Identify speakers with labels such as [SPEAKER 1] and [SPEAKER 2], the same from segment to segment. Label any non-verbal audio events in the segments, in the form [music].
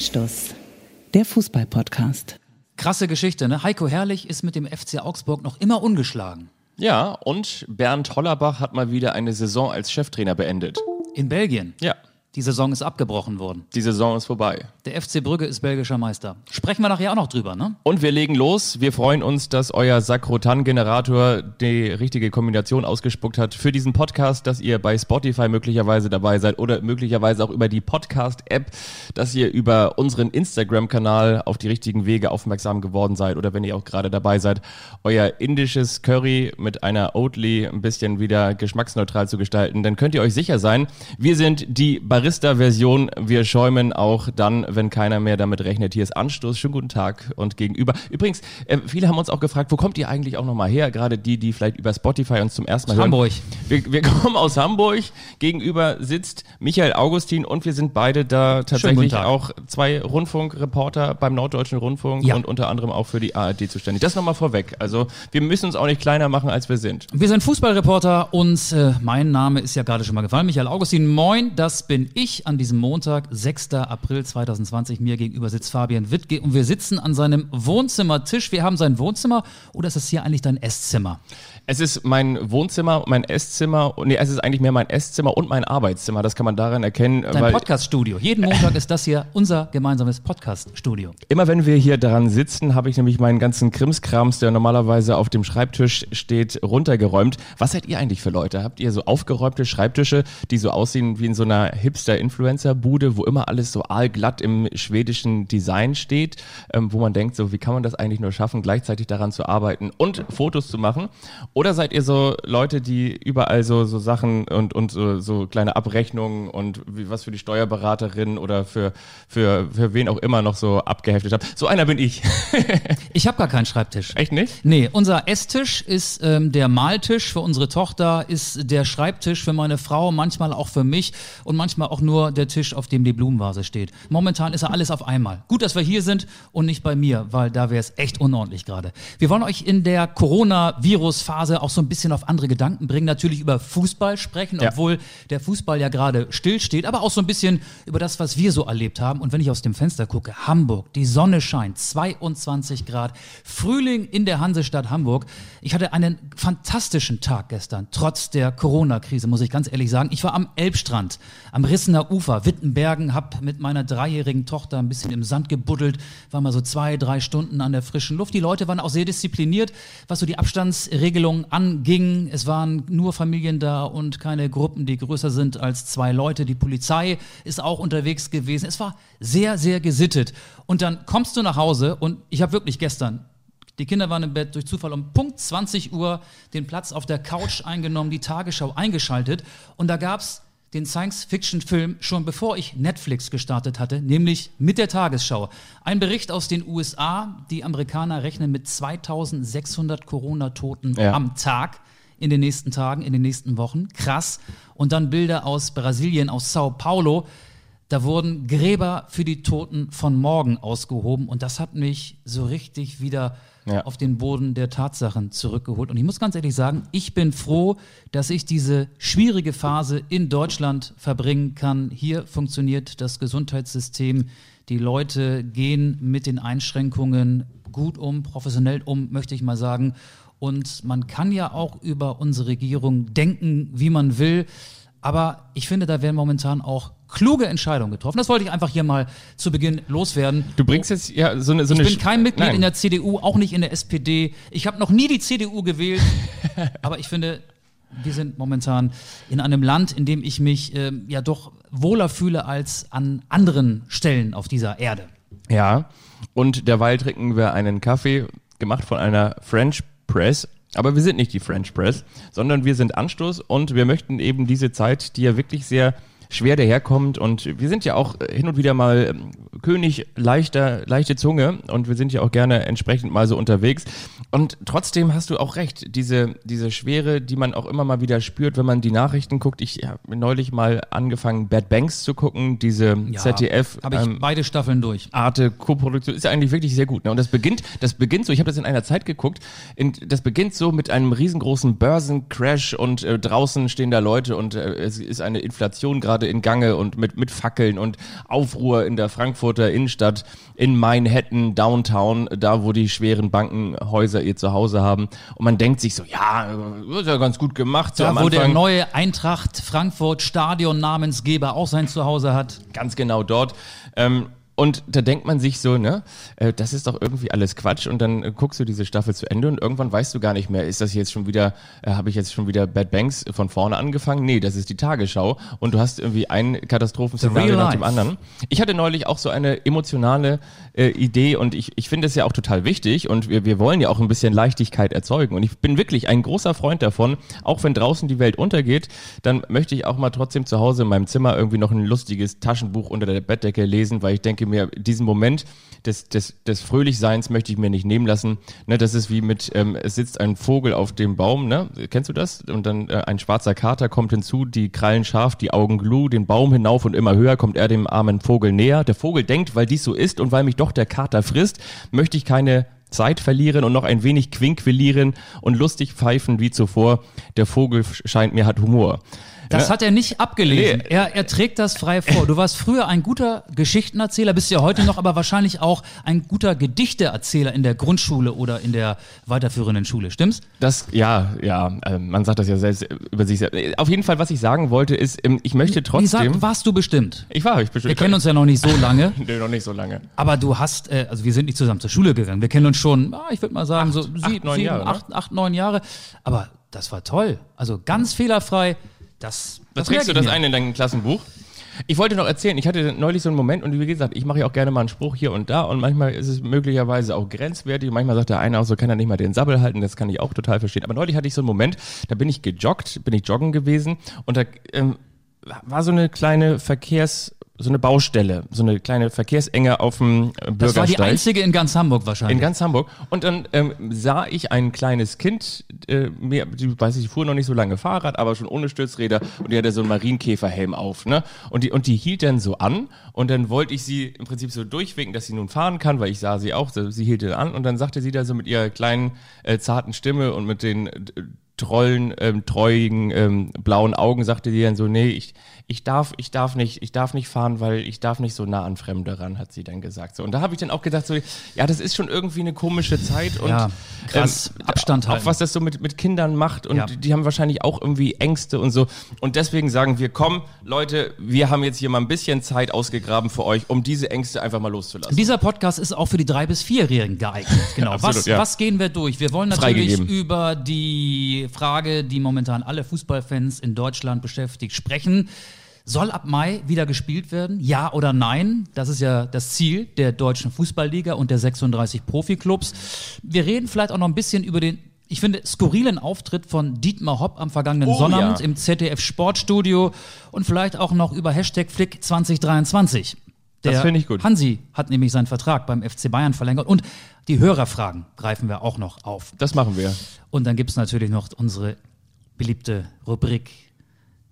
[SPEAKER 1] Anstoß, der Fußball-Podcast.
[SPEAKER 2] Krasse Geschichte, ne? Heiko Herrlich ist mit dem FC Augsburg noch immer ungeschlagen.
[SPEAKER 3] Ja, und Bernd Hollerbach hat mal wieder eine Saison als Cheftrainer beendet.
[SPEAKER 2] In Belgien.
[SPEAKER 3] Ja,
[SPEAKER 2] Die Saison ist abgebrochen worden.
[SPEAKER 3] die Saison ist vorbei.
[SPEAKER 2] Der FC Brügge ist belgischer Meister. Sprechen wir nachher auch noch drüber, ne?
[SPEAKER 3] Und wir legen los. Wir freuen uns, dass euer Sakrotan-Generator die richtige Kombination ausgespuckt hat für diesen Podcast, dass ihr bei Spotify möglicherweise dabei seid oder möglicherweise auch über die Podcast-App, dass ihr über unseren Instagram-Kanal auf die richtigen Wege aufmerksam geworden seid oder wenn ihr auch gerade dabei seid, euer indisches Curry mit einer Oatly ein bisschen wieder geschmacksneutral zu gestalten, dann könnt ihr euch sicher sein, wir sind die Barista-Version. Wir schäumen auch dann, wenn keiner mehr damit rechnet. Hier ist Anstoß. Schönen guten Tag und gegenüber. Übrigens, äh, viele haben uns auch gefragt, wo kommt ihr eigentlich auch nochmal her? Gerade die, die vielleicht über Spotify uns zum ersten Mal hören.
[SPEAKER 2] Hamburg.
[SPEAKER 3] Wir, wir [laughs] kommen aus Hamburg. Gegenüber sitzt Michael Augustin und wir sind beide da tatsächlich auch zwei Rundfunkreporter beim Norddeutschen Rundfunk
[SPEAKER 2] Ja.
[SPEAKER 3] und unter anderem auch für die ARD zuständig. Das nochmal vorweg. Also wir müssen uns auch nicht kleiner machen, als wir sind.
[SPEAKER 2] Wir sind Fußballreporter und äh, mein Name ist ja gerade schon mal gefallen. Michael Augustin, moin, das bin ich an diesem Montag, 6. April 2020. Mir gegenüber sitzt Fabian Wittge und wir sitzen an seinem Wohnzimmertisch. Wir haben sein Wohnzimmer oder ist das hier eigentlich dein Esszimmer?
[SPEAKER 3] Es ist mein Wohnzimmer, mein Esszimmer, nee, es ist eigentlich mehr mein Esszimmer und mein Arbeitszimmer. Das kann man daran erkennen,
[SPEAKER 2] Dein Podcaststudio. Jeden Montag ist das hier unser gemeinsames Podcaststudio.
[SPEAKER 3] immer wenn wir hier daran sitzen, habe ich nämlich meinen ganzen Krimskrams, der normalerweise auf dem Schreibtisch steht, runtergeräumt. Was seid ihr eigentlich für Leute? Habt ihr so aufgeräumte Schreibtische, die so aussehen wie in so einer Hipster-Influencer-Bude, wo immer alles so aalglatt im schwedischen Design steht, ähm, wo man denkt, so wie kann man das eigentlich nur schaffen, gleichzeitig daran zu arbeiten und Fotos zu machen? Oder seid ihr so Leute, die überall so, so Sachen und, und so, so kleine Abrechnungen und wie, was für die Steuerberaterin oder für, für, für wen auch immer noch so abgeheftet habt? So einer bin ich. [laughs]
[SPEAKER 2] Ich habe gar keinen Schreibtisch.
[SPEAKER 3] Echt nicht?
[SPEAKER 2] Nee, unser Esstisch ist ähm, der Maltisch für unsere Tochter, ist der Schreibtisch für meine Frau, manchmal auch für mich und manchmal auch nur der Tisch, auf dem die Blumenvase steht. Momentan ist er alles auf einmal. Gut, dass wir hier sind und nicht bei mir, weil da wäre es echt unordentlich gerade. Wir wollen euch in der Corona-Virus-Phase auch so ein bisschen auf andere Gedanken bringen, natürlich über Fußball sprechen,
[SPEAKER 3] Ja.
[SPEAKER 2] obwohl der Fußball ja gerade stillsteht, aber auch so ein bisschen über das, was wir so erlebt haben. Und wenn ich aus dem Fenster gucke, Hamburg, die Sonne scheint, 22 Grad, Frühling in der Hansestadt Hamburg. Ich hatte einen fantastischen Tag gestern, trotz der Corona-Krise, muss ich ganz ehrlich sagen. Ich war am Elbstrand, am Rissener Ufer, Wittenbergen, hab mit meiner dreijährigen Tochter ein bisschen im Sand gebuddelt, war mal so zwei, drei Stunden an der frischen Luft. Die Leute waren auch sehr diszipliniert, was so die Abstandsregelung anging. Es waren nur Familien da und keine Gruppen, die größer sind als zwei Leute. Die Polizei ist auch unterwegs gewesen. Es war sehr, sehr gesittet. Und dann kommst du nach Hause und ich habe wirklich gestern die Kinder waren im Bett durch Zufall um Punkt 20 Uhr den Platz auf der Couch eingenommen, die Tagesschau eingeschaltet und da gab's den Science-Fiction-Film schon bevor ich Netflix gestartet hatte, nämlich mit der Tagesschau. Ein Bericht aus den USA, die Amerikaner rechnen mit 2600 Corona-Toten
[SPEAKER 3] Ja.
[SPEAKER 2] am Tag in den nächsten Tagen, in den nächsten Wochen. Krass. Und dann Bilder aus Brasilien, aus Sao Paulo. Da wurden Gräber für die Toten von morgen ausgehoben und das hat mich so richtig wieder
[SPEAKER 3] Ja.
[SPEAKER 2] auf den Boden der Tatsachen zurückgeholt. Und ich muss ganz ehrlich sagen, ich bin froh, dass ich diese schwierige Phase in Deutschland verbringen kann. Hier funktioniert das Gesundheitssystem. Die Leute gehen mit den Einschränkungen gut um, professionell um, möchte ich mal sagen. Und man kann ja auch über unsere Regierung denken, wie man will. Aber ich finde, da werden momentan auch kluge Entscheidungen getroffen. Das wollte ich einfach hier mal zu Beginn loswerden.
[SPEAKER 3] Du bringst jetzt ja so eine so
[SPEAKER 2] Ich
[SPEAKER 3] eine
[SPEAKER 2] bin kein Mitglied
[SPEAKER 3] Nein.
[SPEAKER 2] in der CDU, auch nicht in der SPD. Ich habe noch nie die CDU gewählt. [laughs] aber ich finde, wir sind momentan in einem Land, in dem ich mich ähm, ja doch wohler fühle als an anderen Stellen auf dieser Erde.
[SPEAKER 3] Ja, und derweil trinken wir einen Kaffee, gemacht von einer French Press. Aber wir sind nicht die French Press, sondern wir sind Anstoß und wir möchten eben diese Zeit, die ja wirklich sehr schwer daherkommt und wir sind ja auch hin und wieder mal ähm, König leichter, leichte Zunge und wir sind ja auch gerne entsprechend mal so unterwegs. Und trotzdem hast du auch recht, diese, diese Schwere, die man auch immer mal wieder spürt, wenn man die Nachrichten guckt. Ich habe neulich mal angefangen, Bad Banks zu gucken, diese ZDF.
[SPEAKER 2] Habe ich
[SPEAKER 3] ähm,
[SPEAKER 2] beide Staffeln durch.
[SPEAKER 3] Arte Co-Produktion ist ja eigentlich wirklich sehr gut. Ne? Und das beginnt, das beginnt so, ich habe das in einer Zeit geguckt, in, das beginnt so mit einem riesengroßen Börsencrash und äh, draußen stehen da Leute und äh, es ist eine Inflation gerade gerade in Gange und mit, mit Fackeln und Aufruhr in der Frankfurter Innenstadt, in Manhattan, Downtown, da wo die schweren Bankenhäuser ihr Zuhause haben. Und man denkt sich so, ja, ist ja ganz gut gemacht. So
[SPEAKER 2] Da, wo der neue Eintracht Frankfurt Stadion-Namensgeber auch sein Zuhause hat.
[SPEAKER 3] Ganz genau dort. Ähm, und da denkt man sich so, ne, äh, das ist doch irgendwie alles Quatsch. Und dann äh, guckst du diese Staffel zu Ende und irgendwann weißt du gar nicht mehr, ist das jetzt schon wieder, äh, habe ich jetzt schon wieder Bad Banks von vorne angefangen? Nee, das ist die Tagesschau. Und du hast irgendwie ein Katastrophenszenario nach dem anderen. Ich hatte neulich auch so eine emotionale äh, Idee und ich, ich finde es ja auch total wichtig und wir, wir wollen ja auch ein bisschen Leichtigkeit erzeugen. Und ich bin wirklich ein großer Freund davon, auch wenn draußen die Welt untergeht, dann möchte ich auch mal trotzdem zu Hause in meinem Zimmer irgendwie noch ein lustiges Taschenbuch unter der Bettdecke lesen, weil ich denke mir, diesen Moment des, des, des Fröhlichseins möchte ich mir nicht nehmen lassen. Ne, das ist wie mit, ähm, es sitzt ein Vogel auf dem Baum, ne? Kennst du das? Und dann äh, ein schwarzer Kater kommt hinzu, die Krallen scharf, die Augen glu, den Baum hinauf und immer höher kommt er dem armen Vogel näher. Der Vogel denkt, weil dies so ist und weil mich doch der Kater frisst, möchte ich keine Zeit verlieren und noch ein wenig quinquillieren und lustig pfeifen wie zuvor. Der Vogel scheint mir hat Humor.
[SPEAKER 2] Das
[SPEAKER 3] Ja.
[SPEAKER 2] hat er nicht abgelesen.
[SPEAKER 3] Nee.
[SPEAKER 2] Er, er trägt das frei vor. Du warst früher ein guter Geschichtenerzähler, bist ja heute noch, aber wahrscheinlich auch ein guter Gedichteerzähler in der Grundschule oder in der weiterführenden Schule. Stimmt's?
[SPEAKER 3] Das, ja, ja, äh, man sagt das ja selbst über sich selbst. Auf jeden Fall, was ich sagen wollte, ist, ähm, ich möchte
[SPEAKER 2] Wie
[SPEAKER 3] trotzdem.
[SPEAKER 2] sag, warst du bestimmt?
[SPEAKER 3] ich war, ich bestimmt.
[SPEAKER 2] Wir kennen uns ja noch nicht so lange. [laughs]
[SPEAKER 3] Nee, noch nicht so lange.
[SPEAKER 2] Aber du hast, äh, also wir sind nicht zusammen zur Schule gegangen. Wir kennen uns schon, ah, ich würde mal sagen, so
[SPEAKER 3] acht,
[SPEAKER 2] sie-
[SPEAKER 3] neun
[SPEAKER 2] sieben,
[SPEAKER 3] Jahre, ne?
[SPEAKER 2] acht, acht, neun Jahre. Aber das war toll. Also ganz fehlerfrei. Das,
[SPEAKER 3] Was
[SPEAKER 2] das
[SPEAKER 3] trägst du das
[SPEAKER 2] mir.
[SPEAKER 3] ein in deinem Klassenbuch? Ich wollte noch erzählen, ich hatte neulich so einen Moment und wie gesagt, ich mache ja auch gerne mal einen Spruch hier und da und manchmal ist es möglicherweise auch grenzwertig. Manchmal sagt der eine auch so, kann er nicht mal den Sabbel halten, das kann ich auch total verstehen. Aber neulich hatte ich so einen Moment, da bin ich gejoggt, bin ich joggen gewesen und da ähm, war so eine kleine Verkehrs, so eine Baustelle, so eine kleine Verkehrsenge auf dem äh,
[SPEAKER 2] Das war die
[SPEAKER 3] Bürgersteig.
[SPEAKER 2] einzige in ganz Hamburg wahrscheinlich.
[SPEAKER 3] In ganz Hamburg. Und dann ähm, sah ich ein kleines Kind, äh, mir, die, weiß ich, die fuhr noch nicht so lange Fahrrad, aber schon ohne Stützräder und die hatte so einen Marienkäferhelm auf, ne? Und die, und die hielt dann so an und dann wollte ich sie im Prinzip so durchwinken, dass sie nun fahren kann, weil ich sah sie auch, sie hielt dann an und dann sagte sie da so mit ihrer kleinen, äh, zarten Stimme und mit den äh, trollen, ähm, treuigen, ähm, blauen Augen sagte sie dann so, nee, ich, ich darf, ich darf nicht, ich darf nicht fahren, weil ich darf nicht so nah an Fremde ran, hat sie dann gesagt. So, und da habe ich dann auch gedacht, so, ja, das ist schon irgendwie eine komische Zeit und
[SPEAKER 2] Ja, krass. Abstand halten.
[SPEAKER 3] auch was das so mit, mit Kindern macht und
[SPEAKER 2] Ja.
[SPEAKER 3] die haben wahrscheinlich auch irgendwie Ängste und so. Und deswegen sagen wir, komm, Leute, wir haben jetzt hier mal ein bisschen Zeit ausgegraben für euch, um diese Ängste einfach mal loszulassen.
[SPEAKER 2] Dieser Podcast ist auch für die drei bis vierjährigen geeignet. [laughs] Genau.
[SPEAKER 3] Absolut,
[SPEAKER 2] was,
[SPEAKER 3] ja.
[SPEAKER 2] was gehen wir durch? Wir wollen natürlich über die Frage, die momentan alle Fußballfans in Deutschland beschäftigt, sprechen. Soll ab Mai wieder gespielt werden? Ja oder nein? Das ist ja das Ziel der deutschen Fußballliga und der 36 Profiklubs. Wir reden vielleicht auch noch ein bisschen über den ich finde, skurrilen Auftritt von Dietmar Hopp am vergangenen
[SPEAKER 3] Oh,
[SPEAKER 2] Sonnabend
[SPEAKER 3] ja.
[SPEAKER 2] im ZDF Sportstudio und vielleicht auch noch über Hashtag Flick 2023.
[SPEAKER 3] Das
[SPEAKER 2] Der
[SPEAKER 3] finde ich gut.
[SPEAKER 2] Hansi hat nämlich seinen Vertrag beim FC Bayern verlängert und die Hörerfragen greifen wir auch noch auf.
[SPEAKER 3] Das machen wir.
[SPEAKER 2] Und dann gibt es natürlich noch unsere beliebte Rubrik.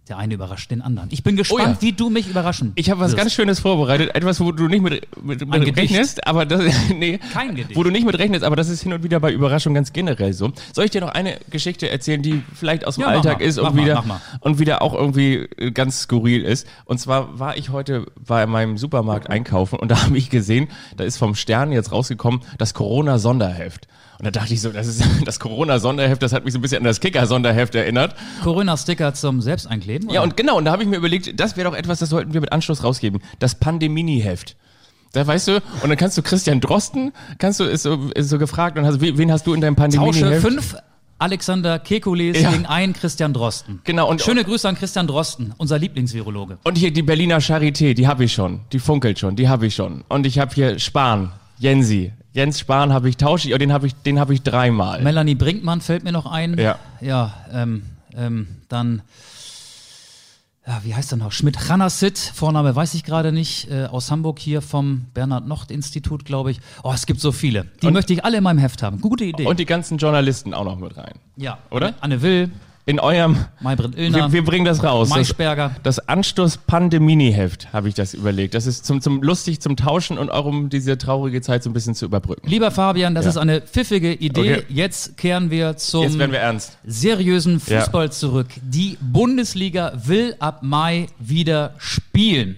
[SPEAKER 2] Der eine überrascht den anderen. Ich bin gespannt,
[SPEAKER 3] Oh ja.
[SPEAKER 2] wie du mich überraschen
[SPEAKER 3] Ich habe was
[SPEAKER 2] wirst.
[SPEAKER 3] ganz Schönes vorbereitet, etwas, wo du nicht mit, mit, mit rechnest, aber das, [laughs] nee,
[SPEAKER 2] Kein Gedicht.
[SPEAKER 3] wo du nicht mit rechnest, aber das ist hin und wieder bei Überraschungen ganz generell so. Soll ich dir noch eine Geschichte erzählen, die vielleicht aus dem
[SPEAKER 2] Ja, mach
[SPEAKER 3] Alltag ist
[SPEAKER 2] mach
[SPEAKER 3] und
[SPEAKER 2] mal,
[SPEAKER 3] wieder
[SPEAKER 2] mach mal.
[SPEAKER 3] und wieder auch irgendwie äh, ganz skurril ist? Und zwar war ich heute bei meinem Supermarkt einkaufen und da [laughs] habe ich gesehen, da ist vom Stern jetzt rausgekommen das Corona Sonderheft. Und da dachte ich so, das ist [laughs] das Corona Sonderheft, das hat mich so ein bisschen an das Kicker Sonderheft erinnert.
[SPEAKER 2] Corona-Sticker zum Selbsteinkleben?
[SPEAKER 3] Ja,
[SPEAKER 2] oder?
[SPEAKER 3] und genau, und da habe ich mir überlegt, das wäre doch etwas, das sollten wir mit Anschluss rausgeben. Das Pandemini-Heft. Da weißt du, und dann kannst du Christian Drosten, kannst du, ist so, ist so gefragt, und hast, wen hast du in deinem
[SPEAKER 2] Tausche
[SPEAKER 3] Pandemini-Heft?
[SPEAKER 2] fünf Alexander Kekules
[SPEAKER 3] Ja.
[SPEAKER 2] gegen einen Christian Drosten.
[SPEAKER 3] Genau, und-
[SPEAKER 2] Schöne Grüße an Christian Drosten, unser Lieblingsvirologe.
[SPEAKER 3] Und hier die Berliner Charité, die habe ich schon. Die funkelt schon, die habe ich schon. Und ich habe hier Spahn, Jensi. Jens Spahn habe ich, tausche ich, oh, den habe ich, den habe ich dreimal.
[SPEAKER 2] Melanie Brinkmann fällt mir noch ein.
[SPEAKER 3] Ja.
[SPEAKER 2] Ja, ähm, ähm, dann, ja, wie heißt er noch? Schmidt Chanassit, Vorname weiß ich gerade nicht, äh, aus Hamburg hier vom Bernhard-Nocht-Institut, glaube ich. Oh, es gibt so viele. Die möchte ich alle in meinem Heft haben. Gute Idee.
[SPEAKER 3] Und die ganzen Journalisten auch noch mit rein.
[SPEAKER 2] ja,
[SPEAKER 3] Oder?
[SPEAKER 2] Anne Will,
[SPEAKER 3] in eurem,
[SPEAKER 2] Maybrit Illner,
[SPEAKER 3] wir, wir bringen das raus. Das,
[SPEAKER 2] Maischberger.
[SPEAKER 3] das Anstoß-Pandemini-Heft habe ich das überlegt. Das ist zum, zum lustig zum Tauschen und auch um diese traurige Zeit so ein bisschen zu überbrücken.
[SPEAKER 2] Lieber Fabian, das
[SPEAKER 3] Ja.
[SPEAKER 2] ist eine pfiffige Idee.
[SPEAKER 3] Okay.
[SPEAKER 2] Jetzt kehren wir zum
[SPEAKER 3] wir ernst.
[SPEAKER 2] seriösen
[SPEAKER 3] Ja.
[SPEAKER 2] Fußball zurück. Die Bundesliga will ab Mai wieder spielen.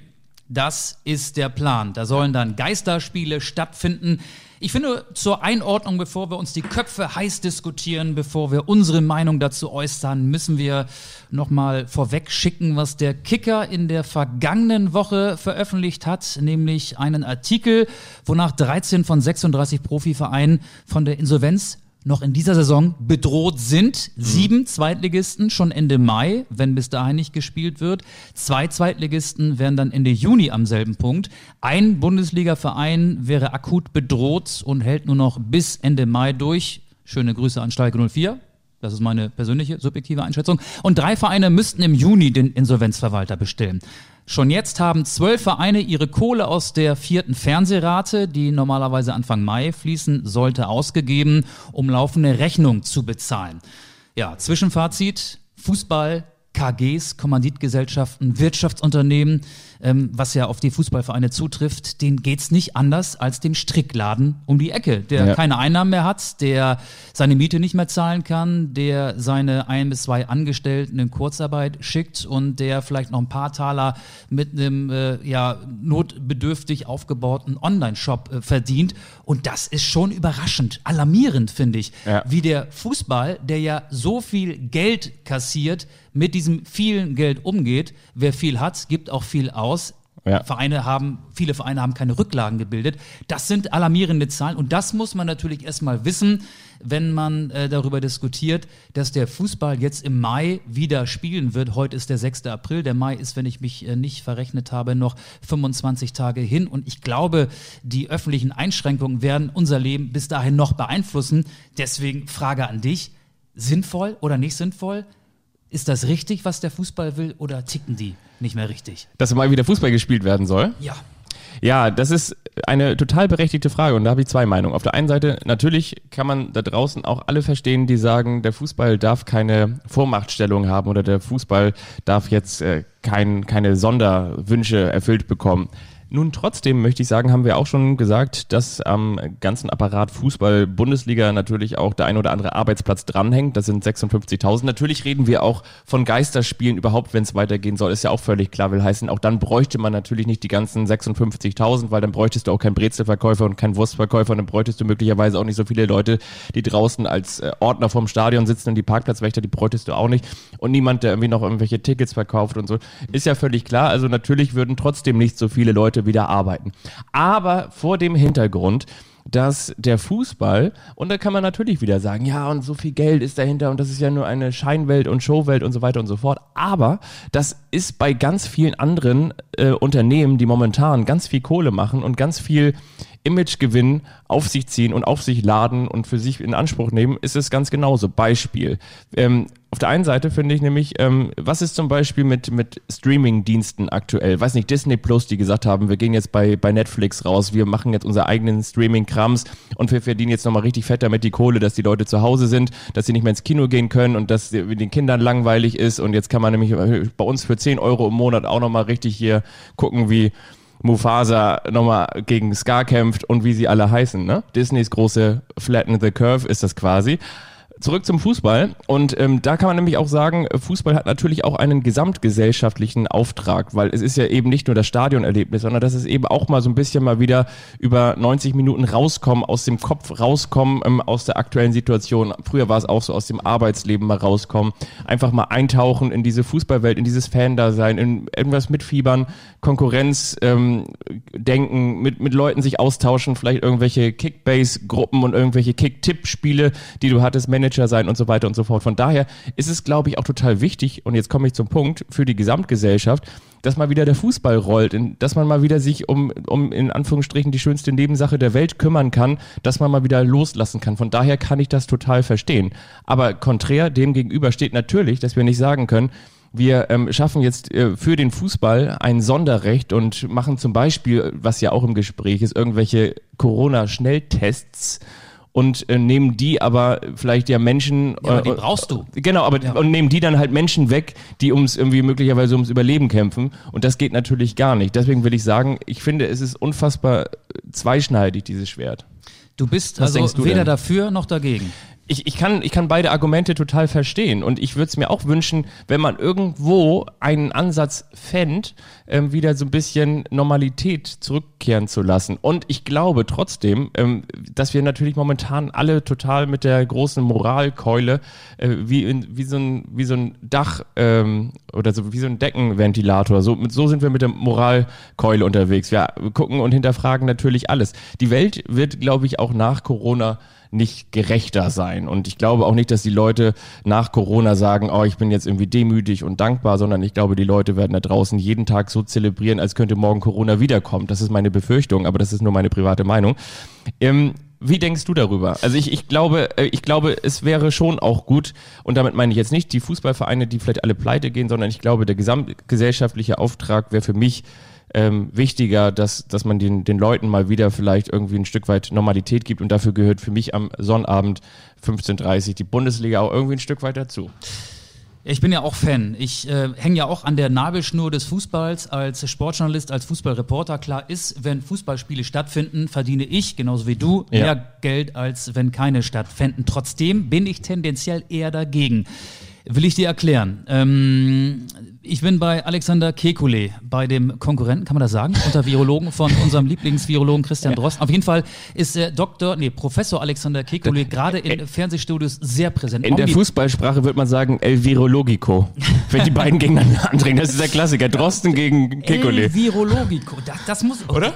[SPEAKER 2] Das ist der Plan. Da sollen dann Geisterspiele stattfinden. Ich finde, zur Einordnung, bevor wir uns die Köpfe heiß diskutieren, bevor wir unsere Meinung dazu äußern, müssen wir nochmal vorweg schicken, was der Kicker in der vergangenen Woche veröffentlicht hat, nämlich einen Artikel, wonach 13 von 36 Profivereinen von der Insolvenz noch in dieser Saison bedroht sind. Sieben Zweitligisten schon Ende Mai, wenn bis dahin nicht gespielt wird. Zwei Zweitligisten wären dann Ende Juni am selben Punkt. Ein Bundesliga-Verein wäre akut bedroht und hält nur noch bis Ende Mai durch. Schöne Grüße an Schalke 04. Das ist meine persönliche, subjektive Einschätzung. Und drei Vereine müssten im Juni den Insolvenzverwalter bestellen. Schon jetzt haben zwölf Vereine ihre Kohle aus der vierten Fernsehrate, die normalerweise Anfang Mai fließen sollte, ausgegeben, um laufende Rechnung zu bezahlen. Ja, Zwischenfazit, Fußball, KGs, Kommanditgesellschaften, Wirtschaftsunternehmen, ähm, was ja auf die Fußballvereine zutrifft, denen geht's nicht anders als dem Strickladen um die Ecke, der
[SPEAKER 3] Ja.
[SPEAKER 2] keine Einnahmen mehr hat, der seine Miete nicht mehr zahlen kann, der seine ein bis zwei Angestellten in Kurzarbeit schickt und der vielleicht noch ein paar Taler mit einem äh, ja, notbedürftig aufgebauten Online-Shop äh, verdient. Und das ist schon überraschend, alarmierend, finde ich,
[SPEAKER 3] Ja.
[SPEAKER 2] wie der Fußball, der ja so viel Geld kassiert, mit diesem vielen Geld umgeht. Wer viel hat, gibt auch viel aus.
[SPEAKER 3] Ja.
[SPEAKER 2] Vereine haben, viele Vereine haben keine Rücklagen gebildet. Das sind alarmierende Zahlen und das muss man natürlich erstmal wissen, wenn man äh, darüber diskutiert, dass der Fußball jetzt im Mai wieder spielen wird. Heute ist der 6. April. Der Mai ist, wenn ich mich äh, nicht verrechnet habe, noch 25 Tage hin. Und ich glaube, die öffentlichen Einschränkungen werden unser Leben bis dahin noch beeinflussen. Deswegen Frage an dich. Sinnvoll oder nicht sinnvoll? Ist das richtig, was der Fußball will, oder ticken die nicht mehr richtig?
[SPEAKER 3] Dass mal wieder Fußball gespielt werden soll.
[SPEAKER 2] Ja.
[SPEAKER 3] Ja, das ist eine total berechtigte Frage und da habe ich zwei Meinungen. Auf der einen Seite, natürlich kann man da draußen auch alle verstehen, die sagen, der Fußball darf keine Vormachtstellung haben oder der Fußball darf jetzt äh, kein, keine Sonderwünsche erfüllt bekommen. Nun trotzdem möchte ich sagen, haben wir auch schon gesagt, dass am ganzen Apparat Fußball Bundesliga natürlich auch der ein oder andere Arbeitsplatz dranhängt. Das sind 56.000. Natürlich reden wir auch von Geisterspielen überhaupt, wenn es weitergehen soll. Ist ja auch völlig klar, will heißen, auch dann bräuchte man natürlich nicht die ganzen 56.000, weil dann bräuchtest du auch keinen Brezelverkäufer und keinen Wurstverkäufer und dann bräuchtest du möglicherweise auch nicht so viele Leute, die draußen als äh, Ordner vom Stadion sitzen und die Parkplatzwächter, die bräuchtest du auch nicht und niemand, der irgendwie noch irgendwelche Tickets verkauft und so. Ist ja völlig klar. Also natürlich würden trotzdem nicht so viele Leute wieder arbeiten. Aber vor dem Hintergrund, dass der Fußball, und da kann man natürlich wieder sagen, ja, und so viel Geld ist dahinter und das ist ja nur eine Scheinwelt und Showwelt und so weiter und so fort. Aber das ist bei ganz vielen anderen äh, Unternehmen, die momentan ganz viel Kohle machen und ganz viel Imagegewinn auf sich ziehen und auf sich laden und für sich in Anspruch nehmen, ist es ganz genauso. Beispiel. Ähm, auf der einen Seite finde ich nämlich, ähm, was ist zum Beispiel mit, mit Streaming-Diensten aktuell? Weiß nicht, Disney Plus, die gesagt haben, wir gehen jetzt bei, bei Netflix raus, wir machen jetzt unsere eigenen Streaming-Krams und wir verdienen jetzt nochmal richtig fett damit die Kohle, dass die Leute zu Hause sind, dass sie nicht mehr ins Kino gehen können und dass den Kindern langweilig ist und jetzt kann man nämlich bei uns für 10 Euro im Monat auch nochmal richtig hier gucken, wie Mufasa nochmal gegen Scar kämpft und wie sie alle heißen. Ne? Disneys große Flatten the Curve ist das quasi. Zurück zum Fußball. Und ähm, da kann man nämlich auch sagen, Fußball hat natürlich auch einen gesamtgesellschaftlichen Auftrag, weil es ist ja eben nicht nur das Stadionerlebnis, sondern das ist eben auch mal so ein bisschen mal wieder über 90 Minuten rauskommen, aus dem Kopf rauskommen, ähm, aus der aktuellen Situation. Früher war es auch so, aus dem Arbeitsleben mal rauskommen, einfach mal eintauchen in diese Fußballwelt, in dieses Fan-Dasein, in irgendwas mitfiebern, Konkurrenz ähm, denken, mit, mit Leuten sich austauschen, vielleicht irgendwelche Kickbase-Gruppen und irgendwelche Kick-Tipp-Spiele, die du hattest, Manager sein und so weiter und so fort. Von daher ist es, glaube ich, auch total wichtig, und jetzt komme ich zum Punkt, für die Gesamtgesellschaft, dass mal wieder der Fußball rollt, dass man mal wieder sich um, um in Anführungsstrichen die schönste Nebensache der Welt kümmern kann, dass man mal wieder loslassen kann. Von daher kann ich das total verstehen. Aber konträr dem gegenüber steht natürlich, dass wir nicht sagen können, wir ähm, schaffen jetzt äh, für den Fußball ein Sonderrecht und machen zum Beispiel, was ja auch im Gespräch ist, irgendwelche Corona-Schnelltests und äh, nehmen die aber vielleicht ja Menschen.
[SPEAKER 2] Ja, aber die
[SPEAKER 3] äh,
[SPEAKER 2] brauchst du.
[SPEAKER 3] Genau, aber
[SPEAKER 2] Ja.
[SPEAKER 3] und nehmen die dann halt Menschen weg, die ums irgendwie möglicherweise ums Überleben kämpfen. Und das geht natürlich gar nicht. Deswegen will ich sagen, ich finde, es ist unfassbar äh, zweischneidig, dieses Schwert.
[SPEAKER 2] Du bist
[SPEAKER 3] Was
[SPEAKER 2] also weder
[SPEAKER 3] denn?
[SPEAKER 2] dafür noch dagegen.
[SPEAKER 3] Ich, ich, kann, ich kann beide Argumente total verstehen und ich würde es mir auch wünschen, wenn man irgendwo einen Ansatz fände, ähm, wieder so ein bisschen Normalität zurückkehren zu lassen. Und ich glaube trotzdem, ähm, dass wir natürlich momentan alle total mit der großen Moralkeule äh, wie, in, wie, so ein, wie so ein Dach ähm, oder so wie so ein Deckenventilator, so, so sind wir mit der Moralkeule unterwegs. Wir gucken und hinterfragen natürlich alles. Die Welt wird, glaube ich, auch nach Corona nicht gerechter sein. Und ich glaube auch nicht, dass die Leute nach Corona sagen, oh, ich bin jetzt irgendwie demütig und dankbar, sondern ich glaube, die Leute werden da draußen jeden Tag so zelebrieren, als könnte morgen Corona wiederkommen. Das ist meine Befürchtung, aber das ist nur meine private Meinung. Ähm, wie denkst du darüber? Also ich, ich glaube, äh, ich glaube, es wäre schon auch gut, und damit meine ich jetzt nicht die Fußballvereine, die vielleicht alle pleite gehen, sondern ich glaube, der gesamtgesellschaftliche Auftrag wäre für mich ähm, wichtiger, dass, dass man den, den Leuten mal wieder vielleicht irgendwie ein Stück weit Normalität gibt und dafür gehört für mich am Sonnabend 15.30 die Bundesliga auch irgendwie ein Stück weit dazu.
[SPEAKER 2] Ich bin ja auch Fan. Ich äh, hänge ja auch an der Nabelschnur des Fußballs als Sportjournalist, als Fußballreporter. Klar ist, wenn Fußballspiele stattfinden, verdiene ich, genauso wie du,
[SPEAKER 3] Ja.
[SPEAKER 2] mehr Geld, als wenn keine stattfinden. Trotzdem bin ich tendenziell eher dagegen. Will ich dir erklären. Ähm, ich bin bei Alexander Kekulé, bei dem Konkurrenten, kann man das sagen, unter Virologen von unserem Lieblingsvirologen Christian Drosten. Auf jeden Fall ist der Doktor, nee, Professor Alexander Kekulé gerade in Fernsehstudios sehr präsent.
[SPEAKER 3] In der Fußballsprache würde man sagen El Virologico, wenn die beiden gegeneinander [laughs] antreten. Das ist der Klassiker. Drosten gegen
[SPEAKER 2] El
[SPEAKER 3] Kekulé.
[SPEAKER 2] Virologico. Das, das muss. Oh,
[SPEAKER 3] Oder?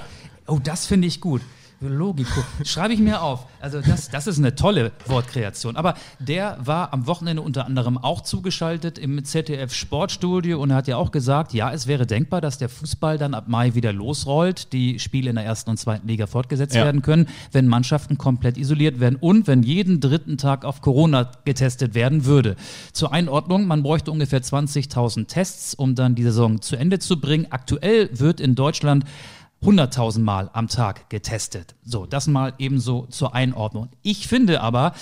[SPEAKER 2] Oh, das finde ich gut. Virologico. Schreibe ich mir auf. Also das, das ist eine tolle Wortkreation. Aber der war am Wochenende unter anderem auch zugeschaltet im ZDF Sportstudio und er hat ja auch gesagt, ja, es wäre denkbar, dass der Fußball dann ab Mai wieder losrollt, die Spiele in der ersten und zweiten Liga fortgesetzt
[SPEAKER 3] Ja.
[SPEAKER 2] werden können, wenn Mannschaften komplett isoliert werden und wenn jeden dritten Tag auf Corona getestet werden würde. Zur Einordnung, man bräuchte ungefähr 20.000 Tests, um dann die Saison zu Ende zu bringen. Aktuell wird in Deutschland 100.000 Mal am Tag getestet. So, das mal ebenso zur Einordnung. Ich finde aber,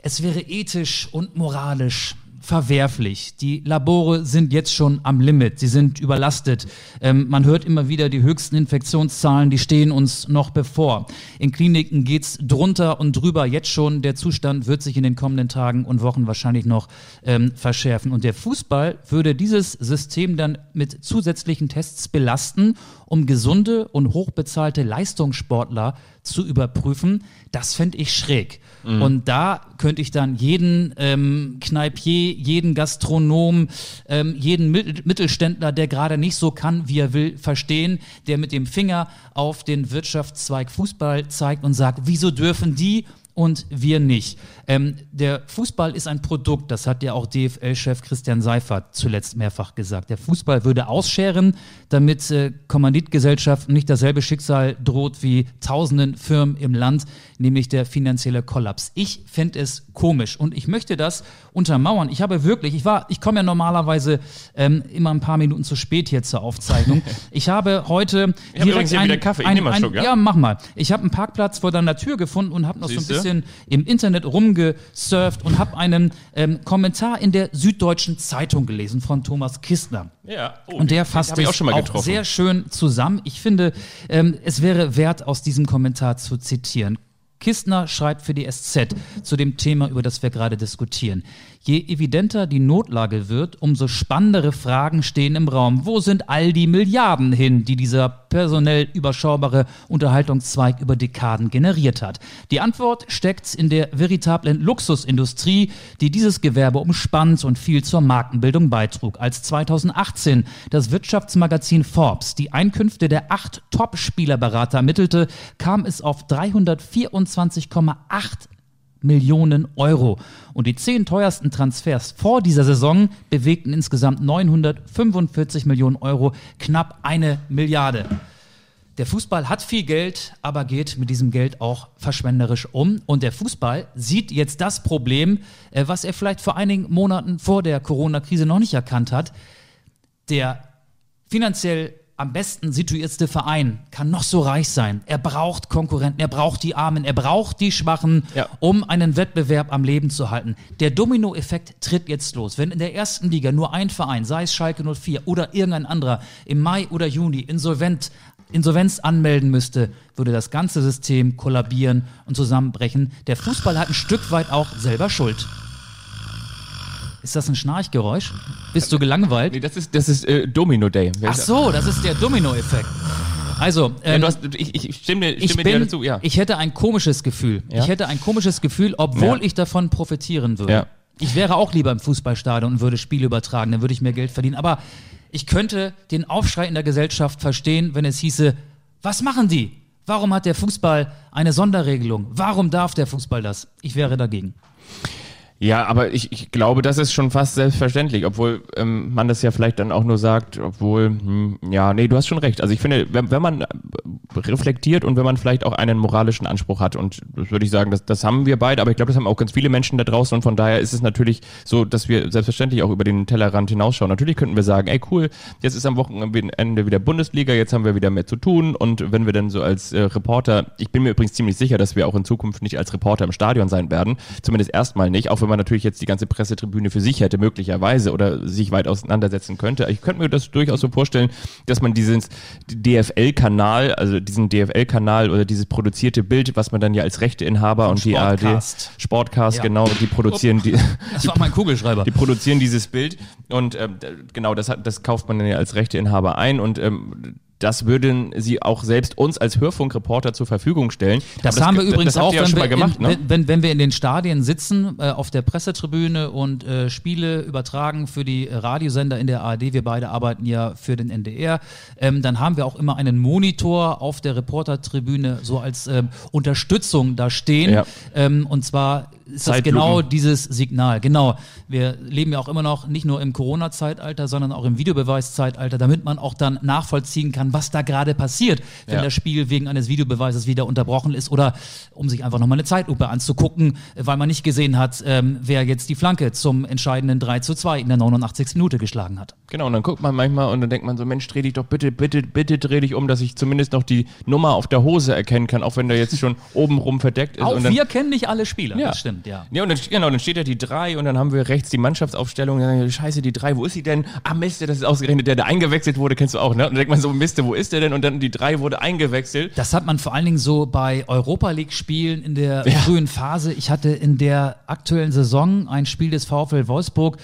[SPEAKER 2] es wäre ethisch und moralisch verwerflich. Die Labore sind jetzt schon am Limit, sie sind überlastet. Ähm, man hört immer wieder, die höchsten Infektionszahlen, die stehen uns noch bevor. In Kliniken geht's drunter und drüber jetzt schon. Der Zustand wird sich in den kommenden Tagen und Wochen wahrscheinlich noch ähm, verschärfen. Und der Fußball würde dieses System dann mit zusätzlichen Tests belasten, um gesunde und hochbezahlte Leistungssportler zu überprüfen. Das fände ich schräg. Und da könnte ich dann jeden ähm, Kneipier, jeden Gastronom, ähm, jeden Mittel Mittelständler, der gerade nicht so kann, wie er will, verstehen, der mit dem Finger auf den Wirtschaftszweig Fußball zeigt und sagt, wieso dürfen die und wir nicht. Ähm, der Fußball ist ein Produkt, das hat ja auch DFL-Chef Christian Seifert zuletzt mehrfach gesagt. Der Fußball würde ausscheren, damit äh, Kommanditgesellschaften nicht dasselbe Schicksal droht wie tausenden Firmen im Land, nämlich der finanzielle Kollaps. Ich fände es komisch und ich möchte das untermauern. Ich habe wirklich, ich war, ich komme ja normalerweise ähm, immer ein paar Minuten zu spät hier zur Aufzeichnung. [laughs] Ich habe heute
[SPEAKER 3] Ich hab übrigens hier wieder Kaffee. Ich nehm mal einen Schluck, ja?
[SPEAKER 2] ja, mach mal. Ich habe einen Parkplatz vor deiner Tür gefunden und habe noch
[SPEAKER 3] Siehste?
[SPEAKER 2] so ein bisschen im Internet rumgesurft und habe einen ähm, Kommentar in der Süddeutschen Zeitung gelesen von Thomas Kistner.
[SPEAKER 3] Ja, oh,
[SPEAKER 2] Und der fasst
[SPEAKER 3] auch
[SPEAKER 2] es auch
[SPEAKER 3] getroffen.
[SPEAKER 2] sehr schön zusammen. Ich finde, ähm, es wäre wert, aus diesem Kommentar zu zitieren. Kistner schreibt für die SZ zu dem Thema, über das wir gerade diskutieren. Je evidenter die Notlage wird, umso spannendere Fragen stehen im Raum. Wo sind all die Milliarden hin, die dieser personell überschaubare Unterhaltungszweig über Dekaden generiert hat? Die Antwort steckt in der veritablen Luxusindustrie, die dieses Gewerbe umspannt und viel zur Markenbildung beitrug. Als 2018 das Wirtschaftsmagazin Forbes die Einkünfte der acht Top-Spielerberater ermittelte, kam es auf 324,8 Millionen Euro. Und die zehn teuersten Transfers vor dieser Saison bewegten insgesamt 945 Millionen Euro, knapp eine Milliarde. Der Fußball hat viel Geld, aber geht mit diesem Geld auch verschwenderisch um. Und der Fußball sieht jetzt das Problem, äh, was er vielleicht vor einigen Monaten vor der Corona-Krise noch nicht erkannt hat. Der finanziell am besten situiertste Verein kann noch so reich sein. Er braucht Konkurrenten, er braucht die Armen, er braucht die Schwachen,
[SPEAKER 3] Ja.
[SPEAKER 2] um einen Wettbewerb am Leben zu halten. Der Dominoeffekt tritt jetzt los. Wenn in der ersten Liga nur ein Verein, sei es Schalke 04 oder irgendein anderer, im Mai oder Juni insolvent, Insolvenz anmelden müsste, würde das ganze System kollabieren und zusammenbrechen. Der Fußball hat ein Stück weit auch selber Schuld. Ist das ein Schnarchgeräusch? Bist du gelangweilt?
[SPEAKER 3] Nee, das ist, das ist äh, Domino Day.
[SPEAKER 2] Ach so, das ist der Domino-Effekt. Also,
[SPEAKER 3] Ja,
[SPEAKER 2] ähm,
[SPEAKER 3] du hast, ich, ich stimme,
[SPEAKER 2] ich,
[SPEAKER 3] stimme dir
[SPEAKER 2] bin,
[SPEAKER 3] dazu, ja.
[SPEAKER 2] ich hätte ein komisches Gefühl.
[SPEAKER 3] Ja?
[SPEAKER 2] Ich hätte ein komisches Gefühl, obwohl
[SPEAKER 3] Ja.
[SPEAKER 2] ich davon profitieren würde.
[SPEAKER 3] Ja.
[SPEAKER 2] Ich wäre auch lieber im Fußballstadion und würde Spiele übertragen, dann würde ich mehr Geld verdienen. Aber ich könnte den Aufschrei in der Gesellschaft verstehen, wenn es hieße, was machen die? Warum hat der Fußball eine Sonderregelung? Warum darf der Fußball das? Ich wäre dagegen.
[SPEAKER 3] Ja, aber ich, ich glaube, das ist schon fast selbstverständlich, obwohl ähm, man das ja vielleicht dann auch nur sagt, obwohl, hm, ja, nee, du hast schon recht. Also ich finde, wenn, wenn man äh, reflektiert und wenn man vielleicht auch einen moralischen Anspruch hat, und das würde ich sagen, das, das haben wir beide, aber ich glaube, das haben auch ganz viele Menschen da draußen und von daher ist es natürlich so, dass wir selbstverständlich auch über den Tellerrand hinausschauen. Natürlich könnten wir sagen, ey cool, jetzt ist am Wochenende wieder Bundesliga, jetzt haben wir wieder mehr zu tun und wenn wir dann so als äh, Reporter, ich bin mir übrigens ziemlich sicher, dass wir auch in Zukunft nicht als Reporter im Stadion sein werden, zumindest erstmal nicht, auch wenn man natürlich jetzt die ganze Pressetribüne für sich hätte, möglicherweise, oder sich weit auseinandersetzen könnte. Ich könnte mir das durchaus so vorstellen, dass man diesen DFL-Kanal, also diesen DFL-Kanal oder dieses produzierte Bild, was man dann ja als Rechteinhaber und die ARD
[SPEAKER 2] Sportcast. Ja.
[SPEAKER 3] genau, die produzieren die, [laughs]
[SPEAKER 2] Das war mein Kugelschreiber.
[SPEAKER 3] die produzieren dieses Bild und ähm, genau, das, hat, das kauft man dann ja als Rechteinhaber ein und ähm, das würden sie auch selbst uns als Hörfunkreporter zur Verfügung stellen.
[SPEAKER 2] Das,
[SPEAKER 3] Aber
[SPEAKER 2] haben wir
[SPEAKER 3] das,
[SPEAKER 2] übrigens
[SPEAKER 3] das
[SPEAKER 2] auch,
[SPEAKER 3] ja
[SPEAKER 2] wenn,
[SPEAKER 3] schon
[SPEAKER 2] wir
[SPEAKER 3] mal gemacht,
[SPEAKER 2] in,
[SPEAKER 3] ne?
[SPEAKER 2] wenn, wenn, wenn wir in den Stadien sitzen, äh, auf der Pressetribüne und äh, Spiele übertragen für die Radiosender in der ARD. Wir beide arbeiten ja für den NDR. Ähm, dann haben wir auch immer einen Monitor auf der Reportertribüne so als ähm, Unterstützung da stehen.
[SPEAKER 3] Ja.
[SPEAKER 2] Ähm, und zwar ist das genau dieses Signal. Genau. Wir leben ja auch immer noch nicht nur im Corona-Zeitalter, sondern auch im Videobeweiszeitalter, damit man auch dann nachvollziehen kann, was da gerade passiert, wenn
[SPEAKER 3] Ja.
[SPEAKER 2] das Spiel wegen eines Videobeweises wieder unterbrochen ist oder um sich einfach nochmal eine Zeitlupe anzugucken, weil man nicht gesehen hat, ähm, wer jetzt die Flanke zum entscheidenden 3 zu 2 in der 89. Minute geschlagen hat.
[SPEAKER 3] Genau, und dann guckt man manchmal und dann denkt man so, Mensch, dreh dich doch bitte, bitte, bitte dreh dich um, dass ich zumindest noch die Nummer auf der Hose erkennen kann, auch wenn der jetzt schon [laughs] obenrum verdeckt ist.
[SPEAKER 2] Auch wir kennen nicht alle Spieler,
[SPEAKER 3] Ja.
[SPEAKER 2] das stimmt, ja.
[SPEAKER 3] Ja, und dann, genau, dann steht da die drei und dann haben wir rechts die Mannschaftsaufstellung. Dann, Scheiße, die drei, wo ist sie denn? Ah, Mist, das ist ausgerechnet der, der eingewechselt wurde, kennst du auch, ne? Und dann denkt man so, Mist, wo ist der denn? Und dann die drei wurde eingewechselt.
[SPEAKER 2] Das hat man vor allen Dingen so bei Europa League Spielen in der frühen Phase. Ich hatte in der aktuellen Saison ein Spiel des VfL Wolfsburg.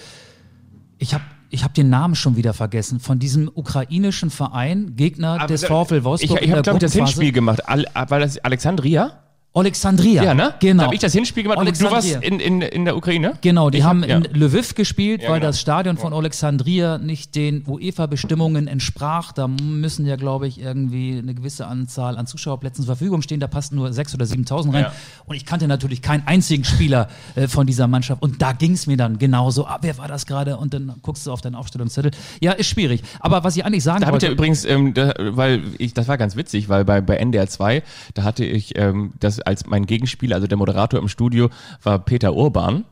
[SPEAKER 2] Ich habe ich hab den Namen schon wieder vergessen. Von diesem ukrainischen Verein, Gegner des VfL Wolfsburg.
[SPEAKER 3] Ich, ich habe,
[SPEAKER 2] der
[SPEAKER 3] glaube ich, das. Hinspiel gemacht. Al, war das Alexandria?
[SPEAKER 2] Alexandria.
[SPEAKER 3] Ja, ne?
[SPEAKER 2] Genau.
[SPEAKER 3] Da habe ich das Hinspiel gemacht und du warst in, in, in der Ukraine?
[SPEAKER 2] Genau, die
[SPEAKER 3] Ich hab-
[SPEAKER 2] haben
[SPEAKER 3] ja.
[SPEAKER 2] in Lviv gespielt,
[SPEAKER 3] Ja,
[SPEAKER 2] weil
[SPEAKER 3] genau.
[SPEAKER 2] das Stadion von Alexandria nicht den UEFA-Bestimmungen entsprach. Da müssen ja, glaube ich, irgendwie eine gewisse Anzahl an Zuschauerplätzen zur Verfügung stehen. Da passten nur 6.000 oder 7.000 rein.
[SPEAKER 3] Ja.
[SPEAKER 2] Und ich kannte natürlich keinen einzigen Spieler äh, von dieser Mannschaft. Und da ging es mir dann genauso. Ah, wer war das gerade? Und dann guckst du auf deinen Aufstellungszettel. Ja, ist schwierig. Aber was ich eigentlich sagen
[SPEAKER 3] Da habe ich
[SPEAKER 2] wollte...
[SPEAKER 3] ja übrigens, ähm, da, weil ich, das war ganz witzig, weil bei, bei NDR 2, da hatte ich ähm, das als mein Gegenspieler, also der Moderator im Studio, war Peter Urban.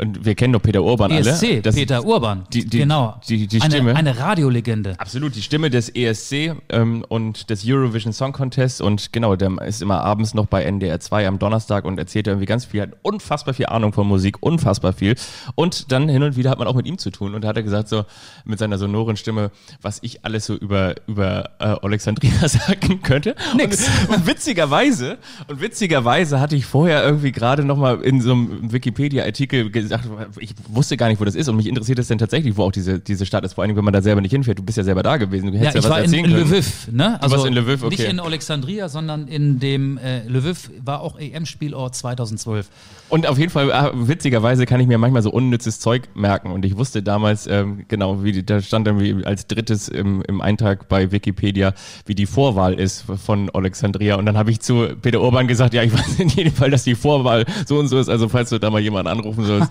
[SPEAKER 3] Und wir kennen doch Peter Urban alle.
[SPEAKER 2] ESC,
[SPEAKER 3] Das-
[SPEAKER 2] E Peter Urban.
[SPEAKER 3] die- die-
[SPEAKER 2] genau.
[SPEAKER 3] die- die
[SPEAKER 2] eine,
[SPEAKER 3] Stimme.
[SPEAKER 2] Eine Radiolegende.
[SPEAKER 3] Absolut, die Stimme des ESC ähm, und des Eurovision Song Contest und genau, der ist immer abends noch bei NDR 2 am Donnerstag und erzählt irgendwie ganz viel, hat unfassbar viel Ahnung von Musik, unfassbar viel und dann hin und wieder hat man auch mit ihm zu tun und da hat er gesagt so mit seiner sonoren Stimme, was ich alles so über, über äh, Alexandria [laughs] sagen könnte.
[SPEAKER 2] Nix.
[SPEAKER 3] Und, und witzigerweise, und witzigerweise hatte ich vorher irgendwie gerade noch mal in so einem Wikipedia-Artikel gesagt, ich wusste gar nicht, wo das ist und mich interessiert es denn tatsächlich, wo auch diese, diese Stadt ist, vor allem, wenn man da selber nicht hinfährt. Du bist ja selber da gewesen, du
[SPEAKER 2] Ja,
[SPEAKER 3] hättest ja,
[SPEAKER 2] ich
[SPEAKER 3] was
[SPEAKER 2] war in
[SPEAKER 3] erzählen können.
[SPEAKER 2] Lviv, ne? Also
[SPEAKER 3] warst in Lviv, okay.
[SPEAKER 2] Nicht in Alexandria, sondern in dem äh, Lviv war auch EM-Spielort 2012.
[SPEAKER 3] Und auf jeden Fall, ah, witzigerweise kann ich mir manchmal so unnützes Zeug merken. Und ich wusste damals, ähm, genau, wie da stand dann wie als drittes im, im Eintrag bei Wikipedia, wie die Vorwahl ist von Alexandria. Und dann habe ich zu Peter Urban gesagt, ja, ich [laughs] weiß in jedem Fall, dass die Vorwahl so und so ist. Also falls du da mal jemanden anrufen sollst.